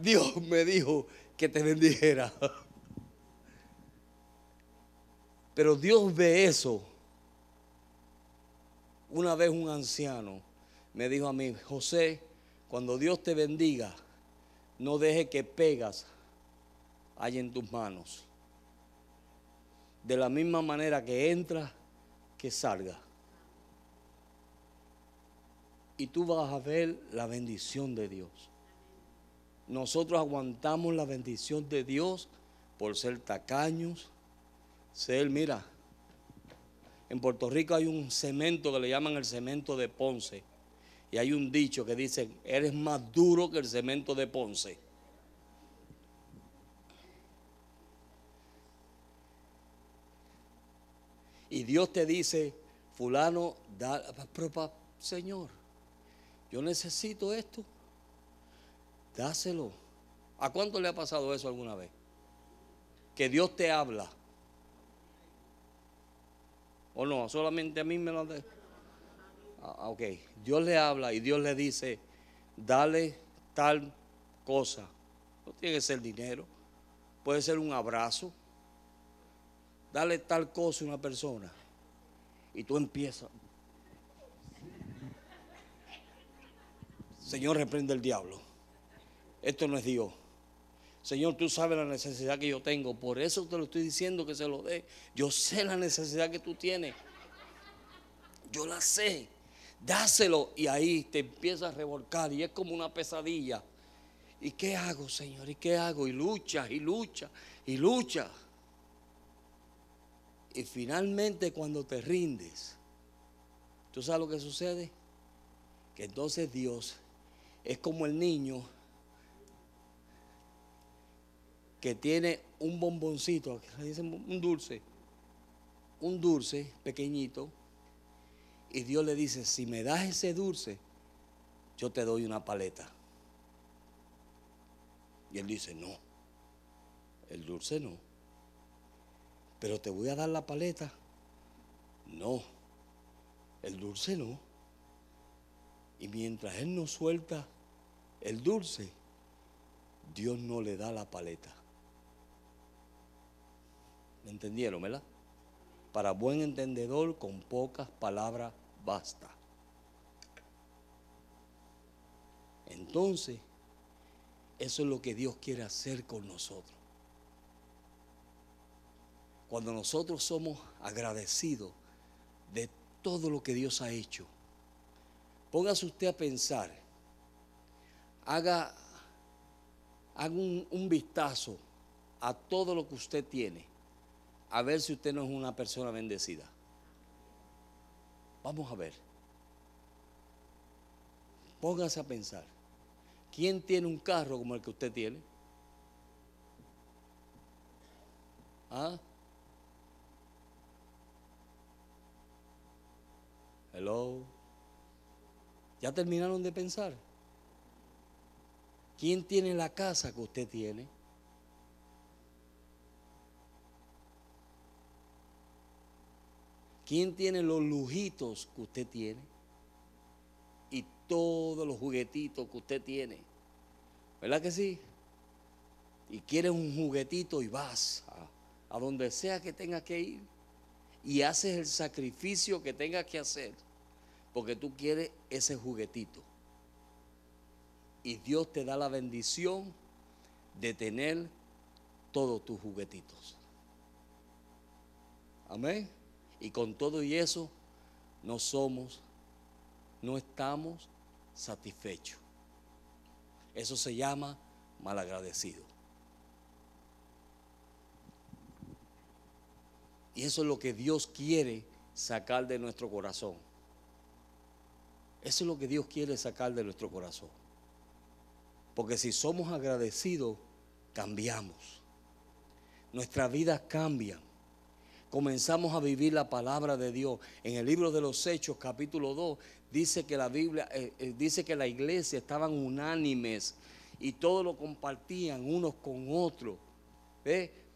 Dios me dijo que te bendijera. Pero Dios ve eso una vez un anciano me dijo a mí, José, cuando Dios te bendiga, no deje que pegas hay en tus manos. De la misma manera que entra, que salga. Y tú vas a ver la bendición de Dios. Nosotros aguantamos la bendición de Dios por ser tacaños, ser, mira, en Puerto Rico hay un cemento que le llaman el cemento de Ponce. Y hay un dicho que dice, eres más duro que el cemento de Ponce. Y Dios te dice, fulano, da, Señor, yo necesito esto. Dáselo. ¿A cuánto le ha pasado eso alguna vez? Que Dios te habla ¿O no? Solamente a mí me lo. Ah, ah, ok. Dios le habla y Dios le dice, dale tal cosa. No tiene que ser dinero. Puede ser un abrazo. Dale tal cosa a una persona. Y tú empiezas. Señor, reprende el diablo. Esto no es Dios. Señor, tú sabes la necesidad que yo tengo. Por eso te lo estoy diciendo que se lo dé. Yo sé la necesidad que tú tienes. Yo la sé. Dáselo y ahí te empieza a revolcar y es como una pesadilla. ¿Y qué hago, Señor? ¿Y qué hago? Y lucha, y lucha, y lucha. Y finalmente cuando te rindes, ¿tú sabes lo que sucede? Que entonces Dios es como el niño que tiene un bomboncito, un dulce, un dulce pequeñito, y Dios le dice, si me das ese dulce, yo te doy una paleta. Y él dice, no, el dulce no. Pero te voy a dar la paleta. No, el dulce no. Y mientras él no suelta el dulce, Dios no le da la paleta. ¿Me entendieron, verdad? Para buen entendedor, con pocas palabras basta. Entonces, eso es lo que Dios quiere hacer con nosotros. Cuando nosotros somos agradecidos de todo lo que Dios ha hecho, póngase usted a pensar, haga, haga un, un vistazo a todo lo que usted tiene, a ver si usted no es una persona bendecida. Vamos a ver. Póngase a pensar. ¿Quién tiene un carro como el que usted tiene? ¿Ah? Hello. ¿Ya terminaron de pensar? ¿Quién tiene la casa que usted tiene? ¿Quién tiene los lujitos que usted tiene? Y todos los juguetitos que usted tiene. ¿Verdad que sí? Y quieres un juguetito y vas a, donde sea que tengas que ir. Y haces el sacrificio que tengas que hacer. Porque tú quieres ese juguetito. Y Dios te da la bendición de tener todos tus juguetitos. Amén. Y con todo y eso, no somos, no estamos satisfechos. Eso se llama malagradecido. Y eso es lo que Dios quiere sacar de nuestro corazón. Eso es lo que Dios quiere sacar de nuestro corazón. Porque si somos agradecidos, cambiamos. Nuestra vida cambia comenzamos a vivir la palabra de Dios. En el libro de los Hechos, capítulo 2, dice que la Biblia, eh, eh, dice que la iglesia estaban unánimes y todos lo compartían unos con otros,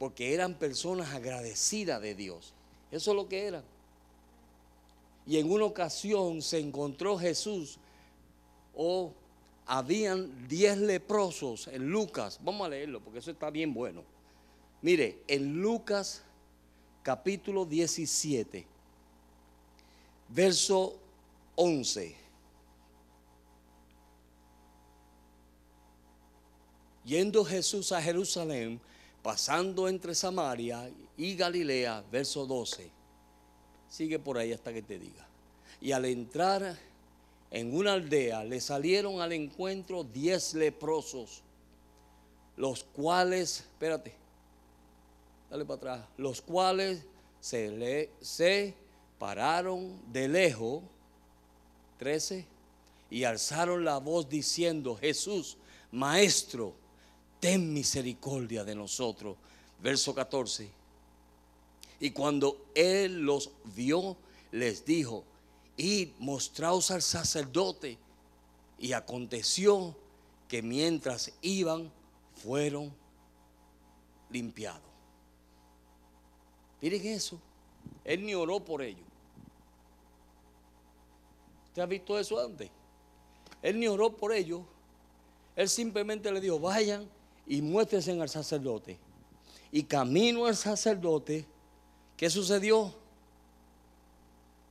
porque eran personas agradecidas de Dios. Eso es lo que eran. Y en una ocasión se encontró Jesús, o habían diez leprosos en Lucas. Vamos a leerlo, porque eso está bien bueno. Mire, en Lucas capítulo 17, verso 11. Yendo Jesús a Jerusalén, pasando entre Samaria y Galilea, verso 12. Sigue por ahí hasta que te diga. Y al entrar en una aldea, le salieron al encuentro diez leprosos, los cuales, espérate, dale para atrás, los cuales se, pararon de lejos, 13, y alzaron la voz diciendo, Jesús, Maestro, ten misericordia de nosotros. Verso 14. Y cuando él los vio, les dijo, y mostraos al sacerdote. Y aconteció que mientras iban, fueron limpiados. Miren eso. Él ni oró por ellos. ¿Usted ha visto eso antes? Él ni oró por ellos. Él simplemente le dijo, vayan y muéstrense al sacerdote. Y camino al sacerdote, ¿qué sucedió?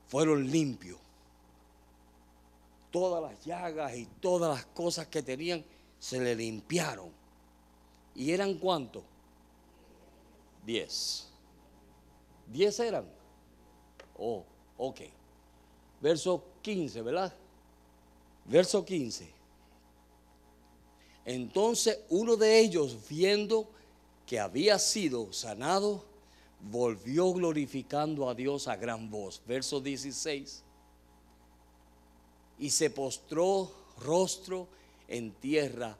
Fueron limpios. Todas las llagas y todas las cosas que tenían se le limpiaron. ¿Y eran cuántos? Diez. Diez eran. Oh, ok. Verso 15, ¿verdad? Verso 15. Entonces uno de ellos, viendo que había sido sanado, volvió glorificando a Dios a gran voz. Verso 16. Y se postró rostro en tierra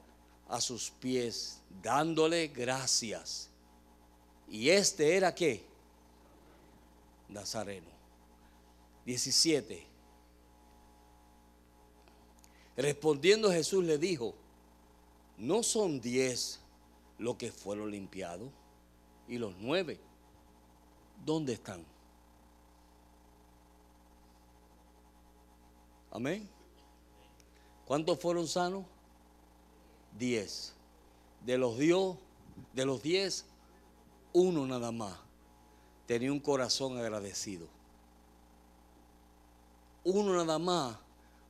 a sus pies, dándole gracias. Y este era qué? Nazareno. 17. Respondiendo Jesús le dijo, ¿no son diez los que fueron limpiados? ¿Y los nueve? ¿Dónde están? Amén. ¿Cuántos fueron sanos? Diez. De los dios, de los diez, uno nada más tenía un corazón agradecido. Uno nada más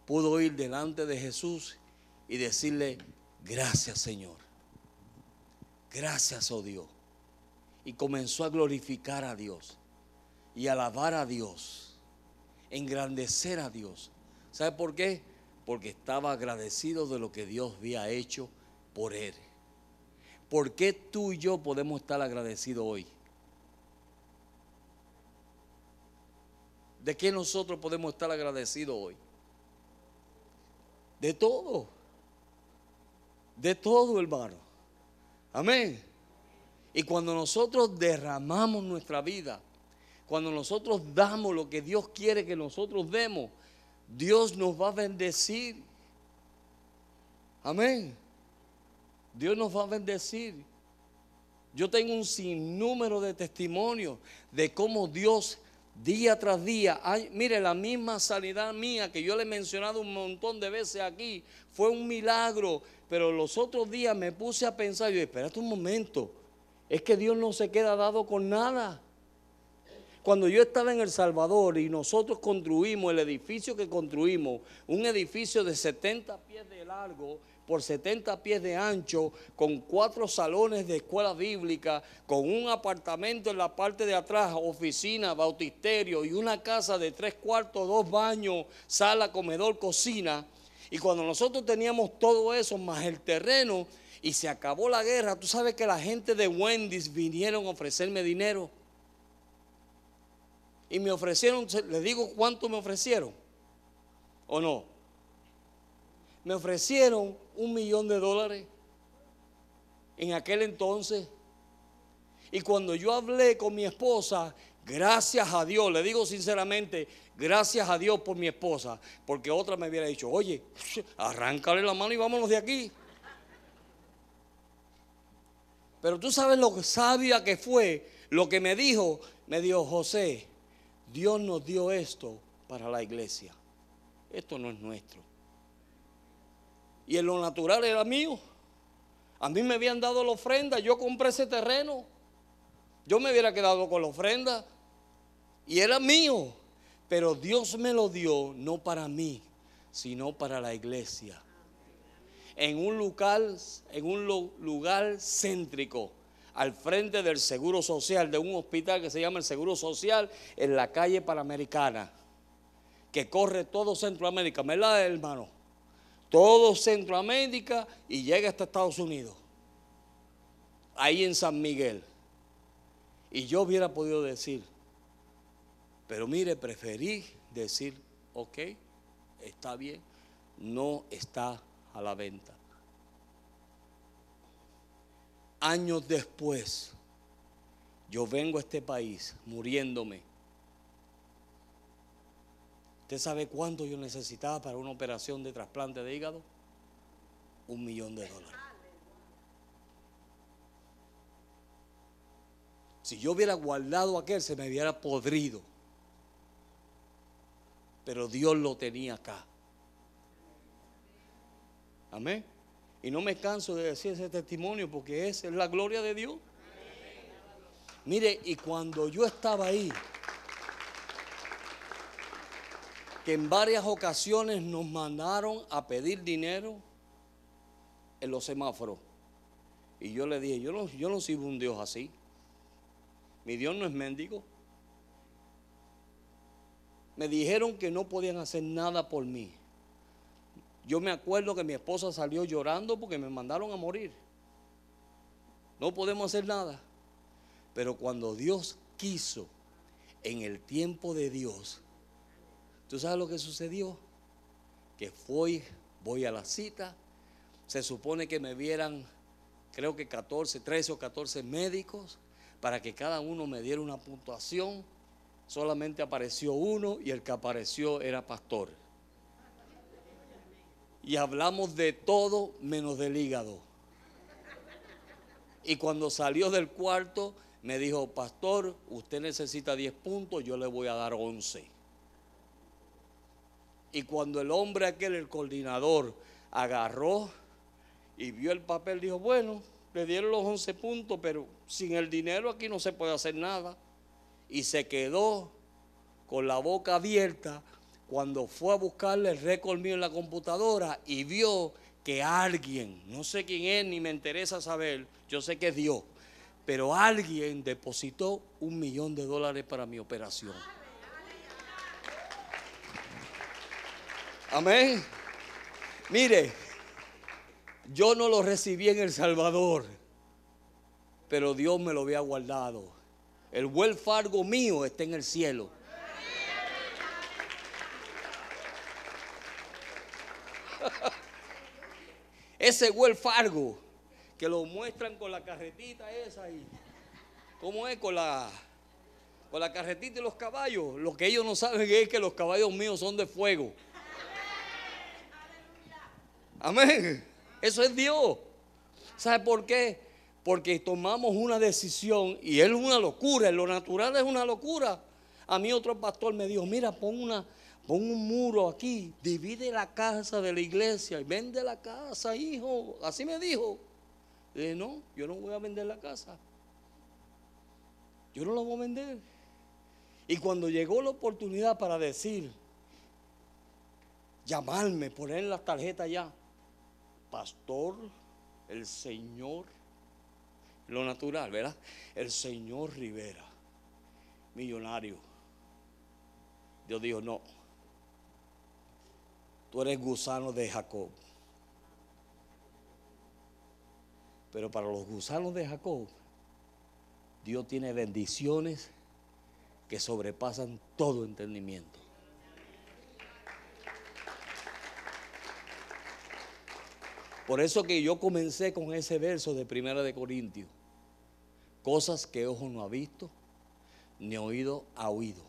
pudo ir delante de Jesús y decirle, gracias Señor. Gracias, oh Dios. Y comenzó a glorificar a Dios y alabar a Dios, engrandecer a Dios. ¿Sabe por qué? Porque estaba agradecido de lo que Dios había hecho por él. ¿Por qué tú y yo podemos estar agradecidos hoy? ¿De qué nosotros podemos estar agradecidos hoy? De todo. De todo, hermano. Amén. Y cuando nosotros derramamos nuestra vida, cuando nosotros damos lo que Dios quiere que nosotros demos, Dios nos va a bendecir. Amén. Dios nos va a bendecir. Yo tengo un sinnúmero de testimonios de cómo Dios día tras día, mire, la misma sanidad mía que yo le he mencionado un montón de veces aquí, fue un milagro, pero los otros días me puse a pensar, yo, espérate un momento, es que Dios no se queda dado con nada. Cuando yo estaba en El Salvador y nosotros construimos el edificio que construimos, un edificio de 70 pies de largo por 70 pies de ancho, con cuatro salones de escuela bíblica, con un apartamento en la parte de atrás, oficina, bautisterio y una casa de tres cuartos, dos baños, sala, comedor, cocina. Y cuando nosotros teníamos todo eso, más el terreno, y se acabó la guerra, tú sabes que la gente de Wendy's vinieron a ofrecerme dinero. Y me ofrecieron, les digo cuánto me ofrecieron. ¿O no? Me ofrecieron un millón de dólares en aquel entonces. Y cuando yo hablé con mi esposa, gracias a Dios, le digo sinceramente, gracias a Dios por mi esposa, porque otra me hubiera dicho, oye, arráncale la mano y vámonos de aquí. Pero tú sabes lo sabia que fue, lo que me dijo, me dijo José, Dios nos dio esto para la iglesia. Esto no es nuestro. Y en lo natural era mío. A mí me habían dado la ofrenda, yo compré ese terreno. Yo me hubiera quedado con la ofrenda. Y era mío. Pero Dios me lo dio no para mí, sino para la iglesia. En un lugar, en un lugar céntrico al frente del Seguro Social, de un hospital que se llama el Seguro Social, en la calle Panamericana, que corre todo Centroamérica, ¿verdad, hermano? Todo Centroamérica y llega hasta Estados Unidos, ahí en San Miguel. Y yo hubiera podido decir, pero mire, preferí decir, ok, está bien, no está a la venta años después, yo vengo a este país muriéndome. ¿Usted sabe cuánto yo necesitaba para una operación de trasplante de hígado? Un millón de dólares. Si yo hubiera guardado aquel, se me hubiera podrido. Pero Dios lo tenía acá. Amén. Y no me canso de decir ese testimonio porque esa es la gloria de Dios. Mire, y cuando yo estaba ahí, que en varias ocasiones nos mandaron a pedir dinero en los semáforos. Y yo le dije, yo no, yo no un Dios así. Mi Dios no es mendigo. Me dijeron que no podían hacer nada por mí. Yo me acuerdo que mi esposa salió llorando porque me mandaron a morir. No podemos hacer nada. Pero cuando Dios quiso, en el tiempo de Dios, ¿tú sabes lo que sucedió? Que fui, voy a la cita, se supone que me vieran, creo que 14, 13 o 14 médicos, para que cada uno me diera una puntuación. Solamente apareció uno y el que apareció era pastor. Y hablamos de todo menos del hígado. Y cuando salió del cuarto, me dijo, pastor, usted necesita 10 puntos, yo le voy a dar 11. Y cuando el hombre aquel, el coordinador, agarró y vio el papel, dijo, bueno, le dieron los 11 puntos, pero sin el dinero aquí no se puede hacer nada. Y se quedó con la boca abierta cuando fue a buscarle el récord mío en la computadora y vio que alguien, no sé quién es, ni me interesa saber, yo sé que es Dios, pero alguien depositó un millón de dólares para mi operación. Amén. Mire, yo no lo recibí en El Salvador, pero Dios me lo había guardado. El buen fargo mío está en el cielo. Ese Well Fargo que lo muestran con la carretita esa ahí. ¿Cómo es con la con la carretita y los caballos? Lo que ellos no saben es que los caballos míos son de fuego. Amén. Eso es Dios. ¿Sabe por qué? Porque tomamos una decisión y es una locura, lo natural es una locura. A mí otro pastor me dijo, mira, pon una, pon un muro aquí, divide la casa de la iglesia y vende la casa, hijo. Así me dijo. Dije, no, yo no voy a vender la casa. Yo no la voy a vender. Y cuando llegó la oportunidad para decir, llamarme, poner la tarjeta ya, pastor, el Señor, lo natural, ¿verdad? El Señor Rivera, millonario. Dios dijo, no, tú eres gusano de Jacob. Pero para los gusanos de Jacob, Dios tiene bendiciones que sobrepasan todo entendimiento. Por eso que yo comencé con ese verso de Primera de Corintios. Cosas que ojo no ha visto, ni oído ha oído.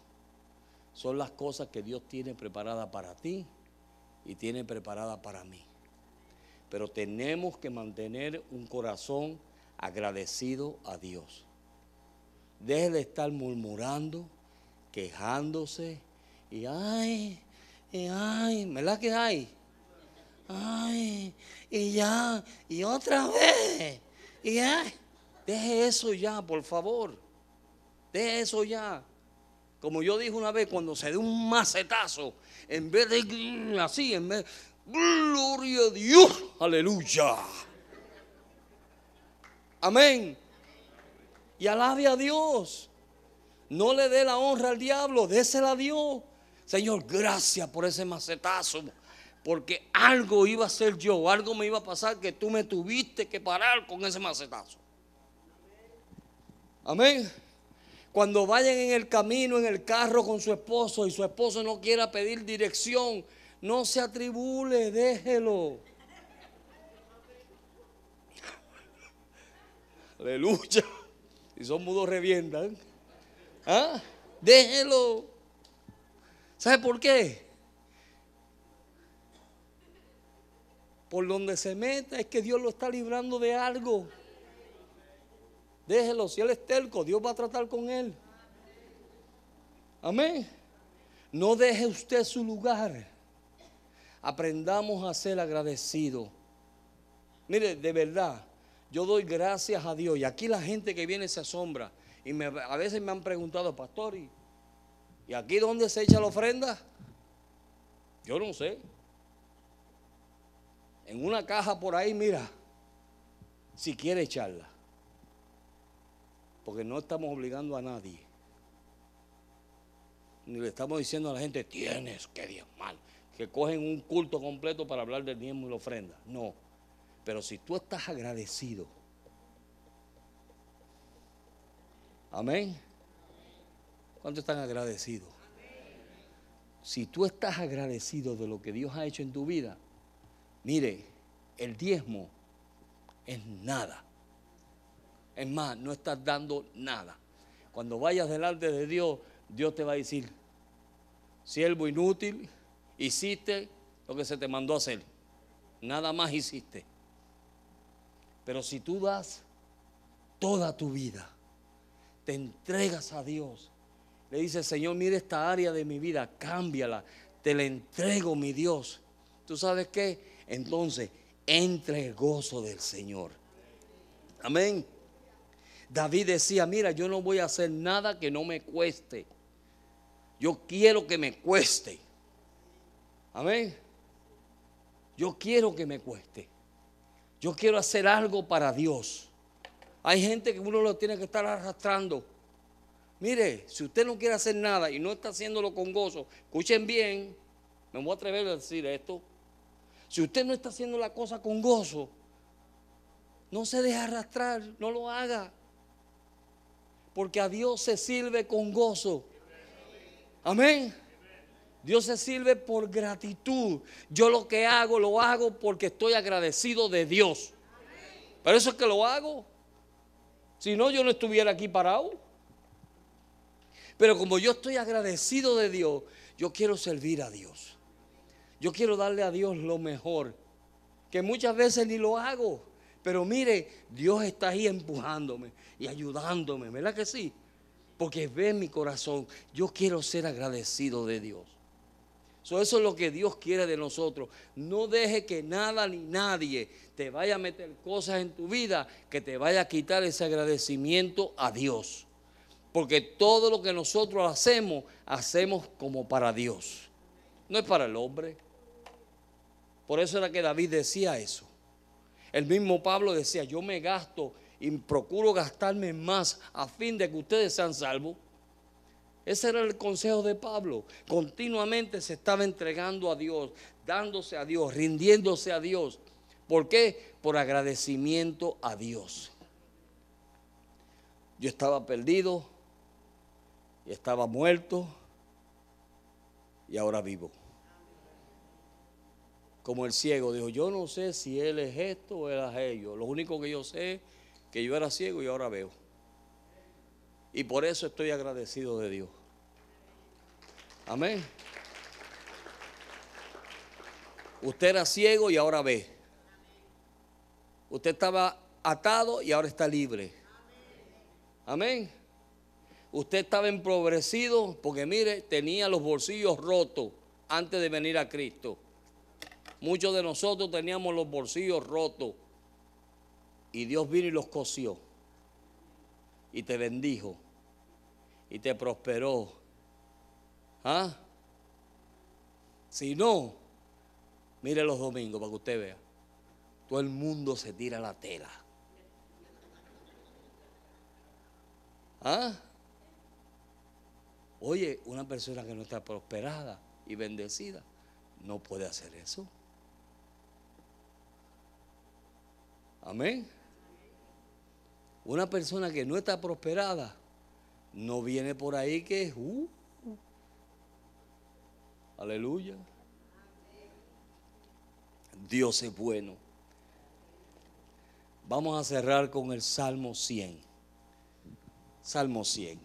Son las cosas que Dios tiene preparadas para ti y tiene preparadas para mí. Pero tenemos que mantener un corazón agradecido a Dios. Deje de estar murmurando, quejándose y ay, y ay, ¿verdad que hay? Ay, y ya, y otra vez, y ya. Deje eso ya, por favor. Deje eso ya. Como yo dije una vez, cuando se dé un macetazo, en vez de así, en vez, gloria a Dios, aleluya. Amén. Y alabe a Dios. No le dé la honra al diablo, désela a Dios. Señor, gracias por ese macetazo porque algo iba a ser yo, algo me iba a pasar que tú me tuviste que parar con ese macetazo. Amén. Cuando vayan en el camino, en el carro con su esposo y su esposo no quiera pedir dirección, no se atribule, déjelo. Aleluya. Si son mudos revientan. ¿Ah? Déjelo. ¿Sabe por qué? Por donde se meta es que Dios lo está librando de algo. Déjelo, si él es terco, Dios va a tratar con él. Amén. No deje usted su lugar. Aprendamos a ser agradecidos. Mire, de verdad, yo doy gracias a Dios. Y aquí la gente que viene se asombra. Y a veces me han preguntado, pastor, ¿y, ¿y aquí dónde se echa la ofrenda? Yo no sé en una caja por ahí, mira, si quiere echarla. Porque no estamos obligando a nadie. Ni le estamos diciendo a la gente, tienes que diezmar. Que cogen un culto completo para hablar del diezmo y la ofrenda. No. Pero si tú estás agradecido. Amén. ¿Cuántos están agradecidos? Si tú estás agradecido de lo que Dios ha hecho en tu vida, mire, el diezmo es nada. Es más, no estás dando nada. Cuando vayas delante de Dios, Dios te va a decir, siervo inútil, hiciste lo que se te mandó a hacer. Nada más hiciste. Pero si tú das toda tu vida, te entregas a Dios, le dices, Señor, mire esta área de mi vida, cámbiala, te la entrego, mi Dios. ¿Tú sabes qué? Entonces, entre el gozo del Señor. Amén. David decía, mira, yo no voy a hacer nada que no me cueste. Yo quiero que me cueste. Amén. Yo quiero que me cueste. Yo quiero hacer algo para Dios. Hay gente que uno lo tiene que estar arrastrando. Mire, si usted no quiere hacer nada y no está haciéndolo con gozo, escuchen bien, me voy a atrever a decir esto. Si usted no está haciendo la cosa con gozo, no se deje arrastrar, no lo haga. Porque a Dios se sirve con gozo. Amén. Dios se sirve por gratitud. Yo lo que hago, lo hago porque estoy agradecido de Dios. Pero eso es que lo hago. Si no, yo no estuviera aquí parado. Pero como yo estoy agradecido de Dios, yo quiero servir a Dios. Yo quiero darle a Dios lo mejor. Que muchas veces ni lo hago. Pero mire, Dios está ahí empujándome y ayudándome. ¿Verdad que sí? Porque ve mi corazón. Yo quiero ser agradecido de Dios eso es lo que Dios quiere de nosotros. No deje que nada ni nadie te vaya a meter cosas en tu vida que te vaya a quitar ese agradecimiento a Dios. Porque todo lo que nosotros hacemos, hacemos como para Dios. No es para el hombre. Por eso era que David decía eso. El mismo Pablo decía, yo me gasto y procuro gastarme más a fin de que ustedes sean salvos. Ese era el consejo de Pablo. Continuamente se estaba entregando a Dios, dándose a Dios, rindiéndose a Dios. ¿Por qué? Por agradecimiento a Dios. Yo estaba perdido, y estaba muerto y ahora vivo. Como el ciego dijo, yo no sé si él es esto o él es ello. Lo único que yo sé es que yo era ciego y ahora veo. Y por eso estoy agradecido de Dios. Amén. Usted era ciego y ahora ve. Usted estaba atado y ahora está libre. Amén. Usted estaba empobrecido porque mire, tenía los bolsillos rotos antes de venir a Cristo. Muchos de nosotros teníamos los bolsillos rotos y Dios vino y los cosió y te bendijo y te prosperó ¿Ah? Si no, mire los domingos para que usted vea. Todo el mundo se tira la tela. ¿Ah? Oye, una persona que no está prosperada y bendecida no puede hacer eso. Amén. Una persona que no está prosperada no viene por ahí que uh, Aleluya. Dios es bueno. Vamos a cerrar con el Salmo 100. Salmo 100.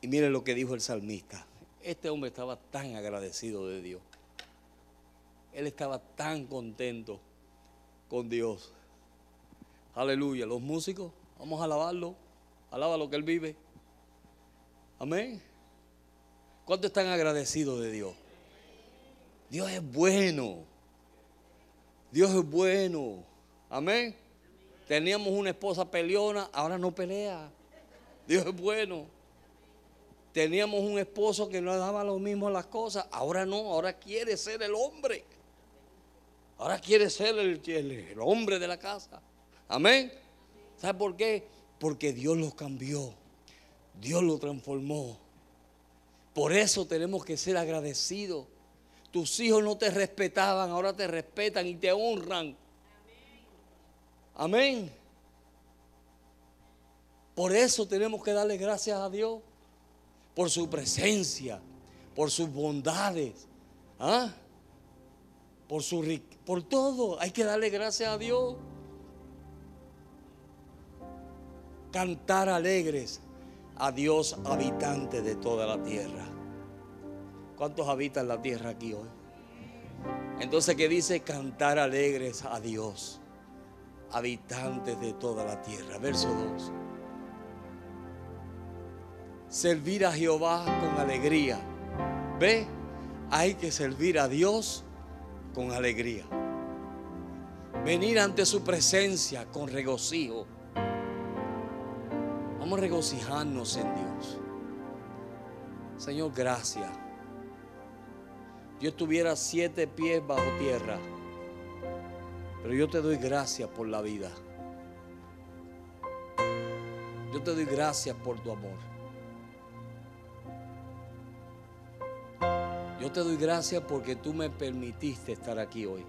Y mire lo que dijo el salmista. Este hombre estaba tan agradecido de Dios. Él estaba tan contento con Dios. Aleluya. Los músicos Vamos a alabarlo. Alaba lo que Él vive. Amén. ¿Cuántos están agradecidos de Dios? Dios es bueno. Dios es bueno. Amén. Teníamos una esposa peleona, ahora no pelea. Dios es bueno. Teníamos un esposo que no daba lo mismo las cosas. Ahora no, ahora quiere ser el hombre. Ahora quiere ser el, el hombre de la casa. Amén. ¿Sabe por qué? Porque Dios lo cambió. Dios lo transformó. Por eso tenemos que ser agradecidos. Tus hijos no te respetaban, ahora te respetan y te honran. Amén. Por eso tenemos que darle gracias a Dios. Por su presencia, por sus bondades. ¿ah? Por, su, por todo. Hay que darle gracias a Dios. Cantar alegres a Dios habitante de toda la tierra. ¿Cuántos habitan la tierra aquí hoy? Entonces, ¿qué dice? Cantar alegres a Dios, habitantes de toda la tierra. Verso 2. Servir a Jehová con alegría. ¿Ve? Hay que servir a Dios con alegría. Venir ante su presencia con regocijo. Vamos a regocijarnos en Dios. Señor, gracias. Yo estuviera siete pies bajo tierra, pero yo te doy gracias por la vida. Yo te doy gracias por tu amor. Yo te doy gracias porque tú me permitiste estar aquí hoy.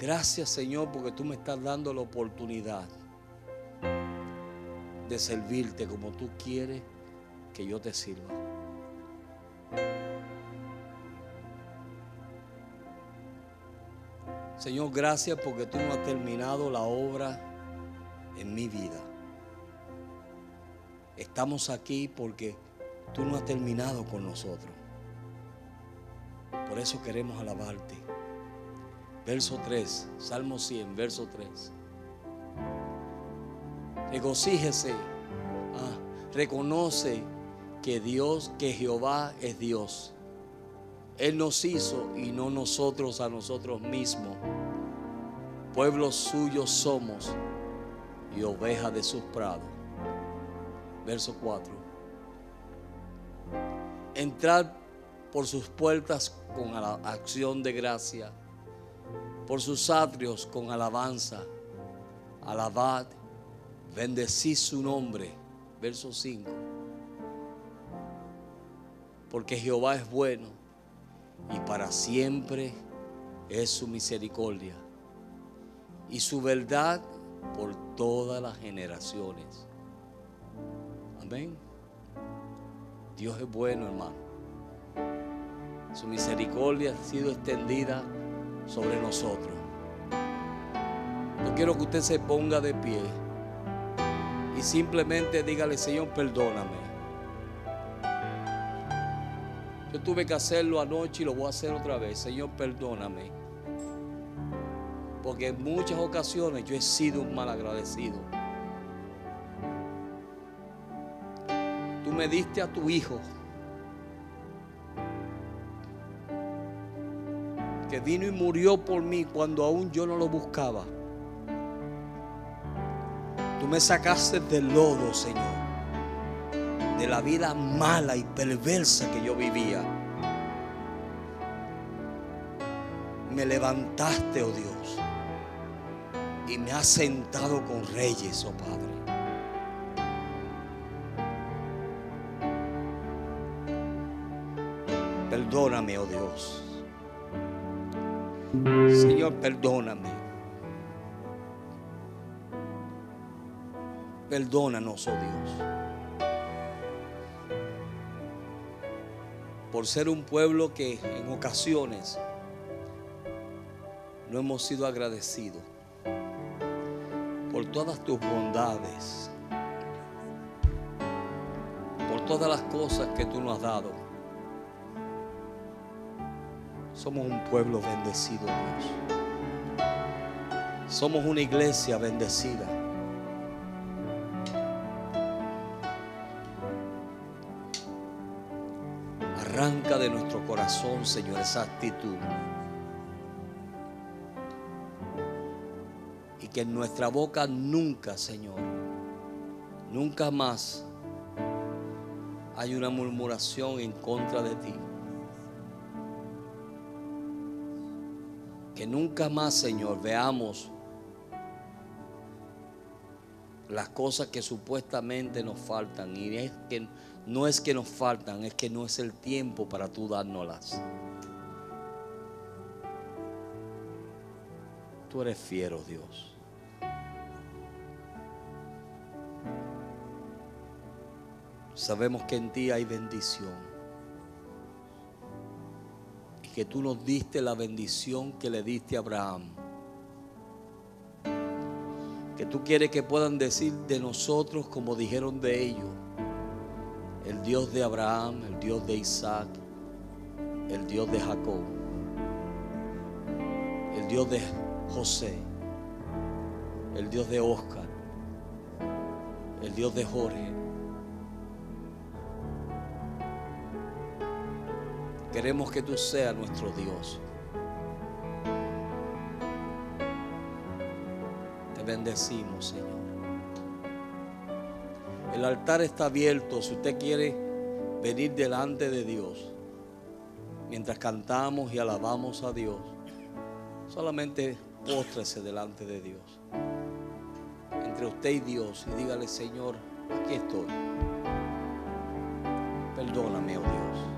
Gracias Señor porque tú me estás dando la oportunidad de servirte como tú quieres que yo te sirva. Señor, gracias porque tú no has terminado la obra en mi vida. Estamos aquí porque tú no has terminado con nosotros. Por eso queremos alabarte. Verso 3, Salmo 100, verso 3. Regocíjese, ah, reconoce que Dios, que Jehová es Dios. Él nos hizo y no nosotros a nosotros mismos. Pueblos suyos somos y ovejas de sus prados. Verso 4. Entrar por sus puertas con acción de gracia por sus atrios con alabanza. Alabad, bendecid su nombre. Verso 5. Porque Jehová es bueno y para siempre es su misericordia y su verdad por todas las generaciones. Amén. Dios es bueno, hermano. Su misericordia ha sido extendida sobre nosotros. Yo quiero que usted se ponga de pie y simplemente dígale, Señor, perdóname. Yo tuve que hacerlo anoche y lo voy a hacer otra vez. Señor, perdóname. Porque en muchas ocasiones yo he sido un mal agradecido. Me diste a tu hijo que vino y murió por mí cuando aún yo no lo buscaba. Tú me sacaste del lodo, Señor, de la vida mala y perversa que yo vivía. Me levantaste, oh Dios, y me has sentado con reyes, oh Padre. Perdóname, oh Dios. Señor, perdóname. Perdónanos, oh Dios. Por ser un pueblo que en ocasiones no hemos sido agradecidos. Por todas tus bondades. Por todas las cosas que tú nos has dado. Somos un pueblo bendecido, Dios. Somos una iglesia bendecida. Arranca de nuestro corazón, Señor, esa actitud. Y que en nuestra boca nunca, Señor, nunca más hay una murmuración en contra de ti. Nunca más, Señor, veamos las cosas que supuestamente nos faltan. Y es que no es que nos faltan, es que no es el tiempo para tú dárnoslas. Tú eres fiero, Dios. Sabemos que en ti hay bendición. Que tú nos diste la bendición que le diste a Abraham. Que tú quieres que puedan decir de nosotros como dijeron de ellos. El Dios de Abraham, el Dios de Isaac, el Dios de Jacob, el Dios de José, el Dios de Oscar, el Dios de Jorge. Queremos que tú seas nuestro Dios. Te bendecimos, Señor. El altar está abierto si usted quiere venir delante de Dios. Mientras cantamos y alabamos a Dios, solamente póstrese delante de Dios. Entre usted y Dios y dígale, Señor, aquí estoy. Perdóname, oh Dios.